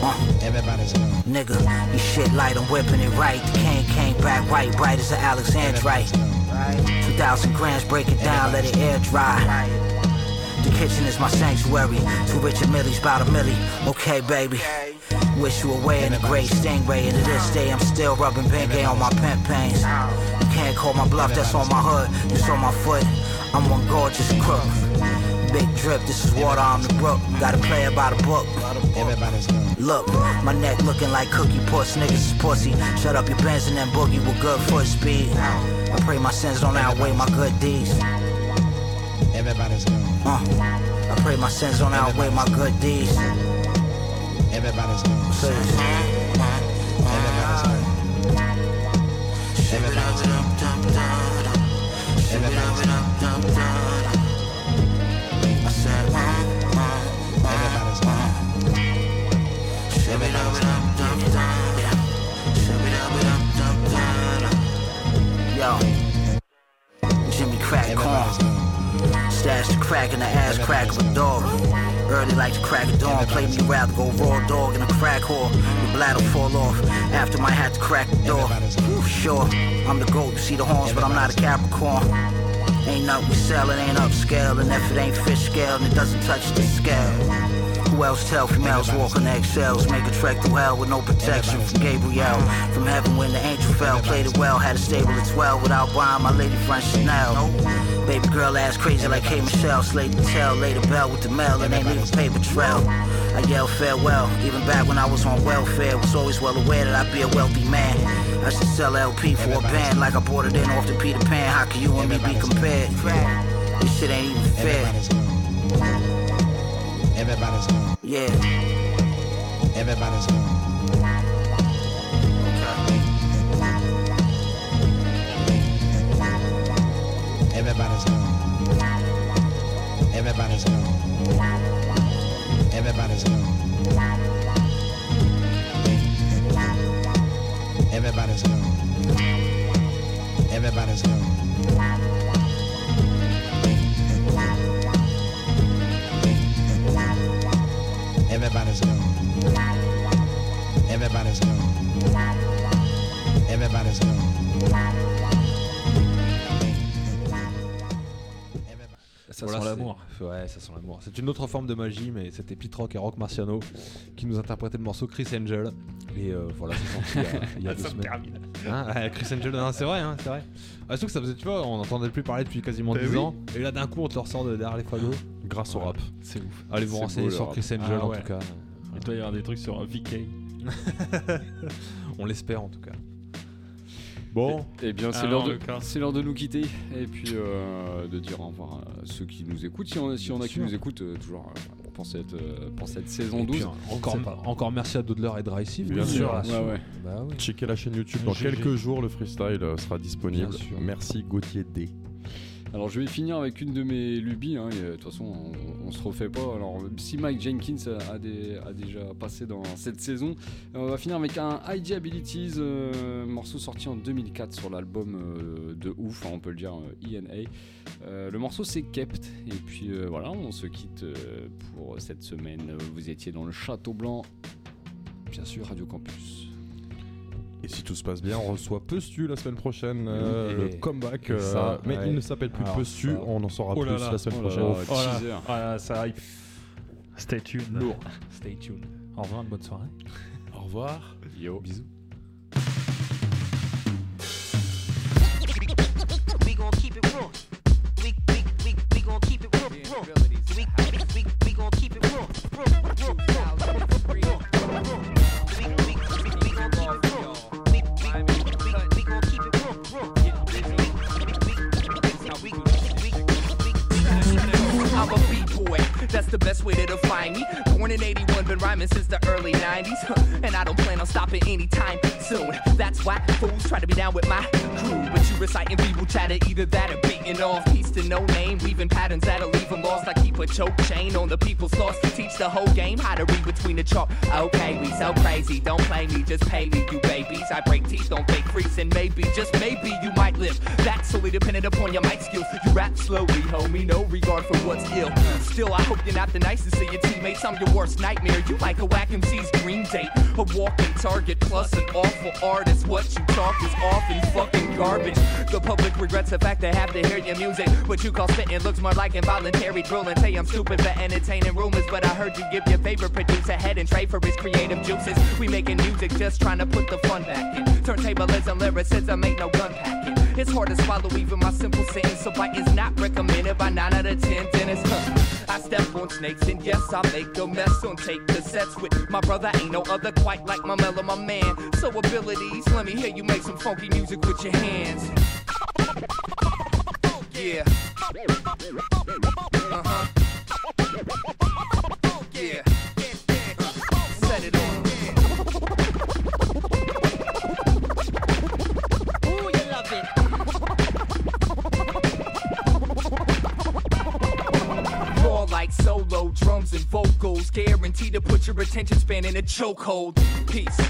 Speaker 31: Uh, Everybody's Nigga, you shit light, I'm whipping it right. The cane came back right, bright as an Alexandrite. 2,000 grams, break it down, let it air dry. The kitchen is my sanctuary. Two Richard Millies, about a milli. Okay, baby. Wish you away in a great stingray. And to this day, I'm still rubbing Bengay on my pimp pains. You can't call my bluff, that's on my hood. It's on my foot. I'm one gorgeous crook. Big drip, this is water on the brook. Gotta play by the book. Everybody's Look, my neck looking like cookie puss. Niggas is pussy. Shut up your bands and then boogie with good foot speed. I pray my sins don't outweigh my good deeds. Everybody's uh, I pray my sins don't outweigh my good deeds. Everybody's I Stash the crack in the ass crack a dog. Early like the crack of dawn. Play me rather go raw dog in a crack whore. Your bladder fall off. After my hat to crack the door. Ooh, sure, I'm the goat. You see the horns, but I'm not a Capricorn. Ain't nothing we sell, it ain't upscale. And if it ain't fish scale, and it doesn't touch the scale. Who else tell females walk on eggshells? Make a trek through hell with no protection from Gabriel. From heaven when the angel fell, played it well, had a stable at 12 without buying my lady friend Chanel. Baby girl ass crazy like Hey Michelle, slayed the tail, laid a bell with the mail, and ain't leave a paper trail. I yell farewell, even back when I was on welfare, was always well aware that I'd be a wealthy man. I should sell LP for a band like I bought it in off the Peter Pan. How can you and me be compared? This shit ain't even fair. Everybody's. Yeah. Everybody's gone. Everybody's gone. Everybody's gone. Everybody's gone. Everybody's gone. Everybody's gone. Everybody's Everybody's Everybody's
Speaker 5: Ça
Speaker 18: Voilà,
Speaker 5: sent
Speaker 18: c'est-
Speaker 5: l'amour.
Speaker 18: Ouais, ça sent l'amour. C'est une autre forme de magie, mais c'était Pete Rock et Rock Marciano qui nous interprétaient le morceau Chris Angel. Et euh, voilà, c'est sorti il y a, il y a deux
Speaker 5: Ça me
Speaker 18: semaines.
Speaker 5: termine.
Speaker 18: Hein, Chris Angel, c'est vrai, hein, c'est vrai. Ah, surtout que ça faisait, tu vois, on n'entendait plus parler depuis quasiment
Speaker 5: Ben
Speaker 18: 10
Speaker 5: oui.
Speaker 18: ans. Et là, d'un coup, on te le ressort de derrière les fagots.
Speaker 6: Grâce au rap.
Speaker 5: C'est ouf.
Speaker 18: Allez vous renseigner sur. Chris Angel
Speaker 5: Ah
Speaker 18: en tout cas.
Speaker 5: Il doit y avoir des trucs sur VK.
Speaker 18: on l'espère en tout cas. Bon.
Speaker 4: Eh bien, c'est
Speaker 18: Alors,
Speaker 4: l'heure de, c'est l'heure de nous quitter et puis euh, de dire au revoir à ceux qui nous écoutent. Si on, si on a qui nous écoutent, euh, toujours euh, pour, cette, euh, pour cette saison
Speaker 18: Et puis,
Speaker 4: 12.
Speaker 18: encore,
Speaker 4: C'est pas-
Speaker 18: encore merci à Doodler et Drysive.
Speaker 6: Bien sûr.
Speaker 18: Ouais,
Speaker 4: Ouais, ouais.
Speaker 18: Bah oui.
Speaker 6: Checkez la chaîne YouTube. Dans
Speaker 18: GG.
Speaker 6: quelques jours, le freestyle euh, sera disponible. Merci Gauthier D.
Speaker 4: Alors je vais finir avec une de mes lubies, hein, euh, de toute façon on, se refait pas. Alors si Mike Jenkins a, déjà passé dans cette saison, euh, on va finir avec un ID Abilities, euh, morceau sorti en 2004 sur l'album de ouf, hein, on peut le dire, ENA. Euh, le morceau c'est Kept, et puis voilà, on se quitte pour cette semaine. Vous étiez dans le Château Blanc, bien sûr Radio Campus.
Speaker 6: Et si tout se passe bien, on reçoit Pestu la semaine prochaine, euh, le comeback. euh,
Speaker 18: ça,
Speaker 6: mais
Speaker 18: ouais.
Speaker 6: il ne s'appelle plus
Speaker 18: Alors,
Speaker 6: Pestu,
Speaker 18: ça-
Speaker 6: on en saura
Speaker 18: Oh là
Speaker 6: plus
Speaker 18: là,
Speaker 6: la semaine
Speaker 4: oh
Speaker 6: prochaine.
Speaker 4: là,
Speaker 5: Oh là, oh là, ça hype. Stay tuned.
Speaker 18: Lourd. Stay tuned. Au revoir, une bonne soirée.
Speaker 6: Au revoir.
Speaker 4: Yo.
Speaker 18: Bisous.
Speaker 32: We gon' keep it raw. We we we we gon' keep it raw. raw. We we we we gon' keep it raw. Raw, raw, raw, raw, raw,
Speaker 33: that's the best way to define me. Born in 81, been rhyming since the early 90s. huh, And I don't plan on stopping anytime soon. That's why fools try to be down with my crew. But you reciting people chatter, either that or beating off. Peace to no name, weaving patterns that'll leave them lost. I keep a choke chain on the people's thoughts to teach the whole game how to read between the chalk. Okay, we so crazy, don't play me, just pay me, you babies. I break teeth, don't fake freaks, and maybe, just maybe, you might live. That's solely dependent upon your mic skills. You rap slowly, homie, no regard for what's ill. Still, I hope you're not the nicest of your teammates. I'm your worst nightmare. You like a whack MC's dream date. A walking target plus an awful artist. What you talk is often fucking garbage. The public regrets the fact they have to hear your music. What you call spitting looks more like involuntary drilling. Say I'm stupid for entertaining rumors, but I heard you give your favorite producer head and trade for his creative juices. We making music just trying to put the fun back in. Turntablism, lyricism ain't no gun packing. It's hard to swallow even my simple sentence, so bite is not recommended by 9 out of 10 dentists. Huh. I step on snakes and yes, I make a mess on tape cassettes with my brother. Ain't no other quite like my mellow, my man. So abilities, let me hear you make some funky music with your hands. Yeah. Uh like solo drums and vocals, guaranteed to put your attention span in a chokehold. Peace.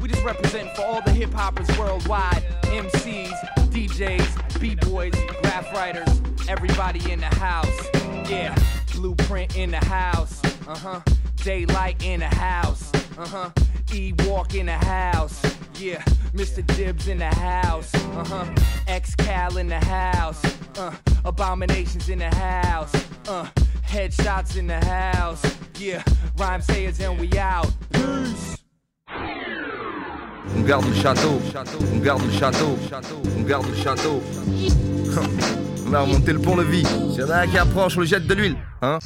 Speaker 33: We just represent for all the hip hoppers worldwide, MCs, DJs, b-boys, graph writers, everybody in the house. Yeah, blueprint in the house. Uh huh. Daylight in the house. Uh huh. E walk in the house. Yeah, Mr. Dibs in the house. Uh huh. X Cal in the house. Uh, abominations in the house. Uh, headshots in the house. Yeah, rhyme sayers and we out. Peace.
Speaker 34: On garde le château, on garde le château, on garde le château. On a remonté le pont-levis. S'il y en a un qui approche, on le jette de l'huile, hein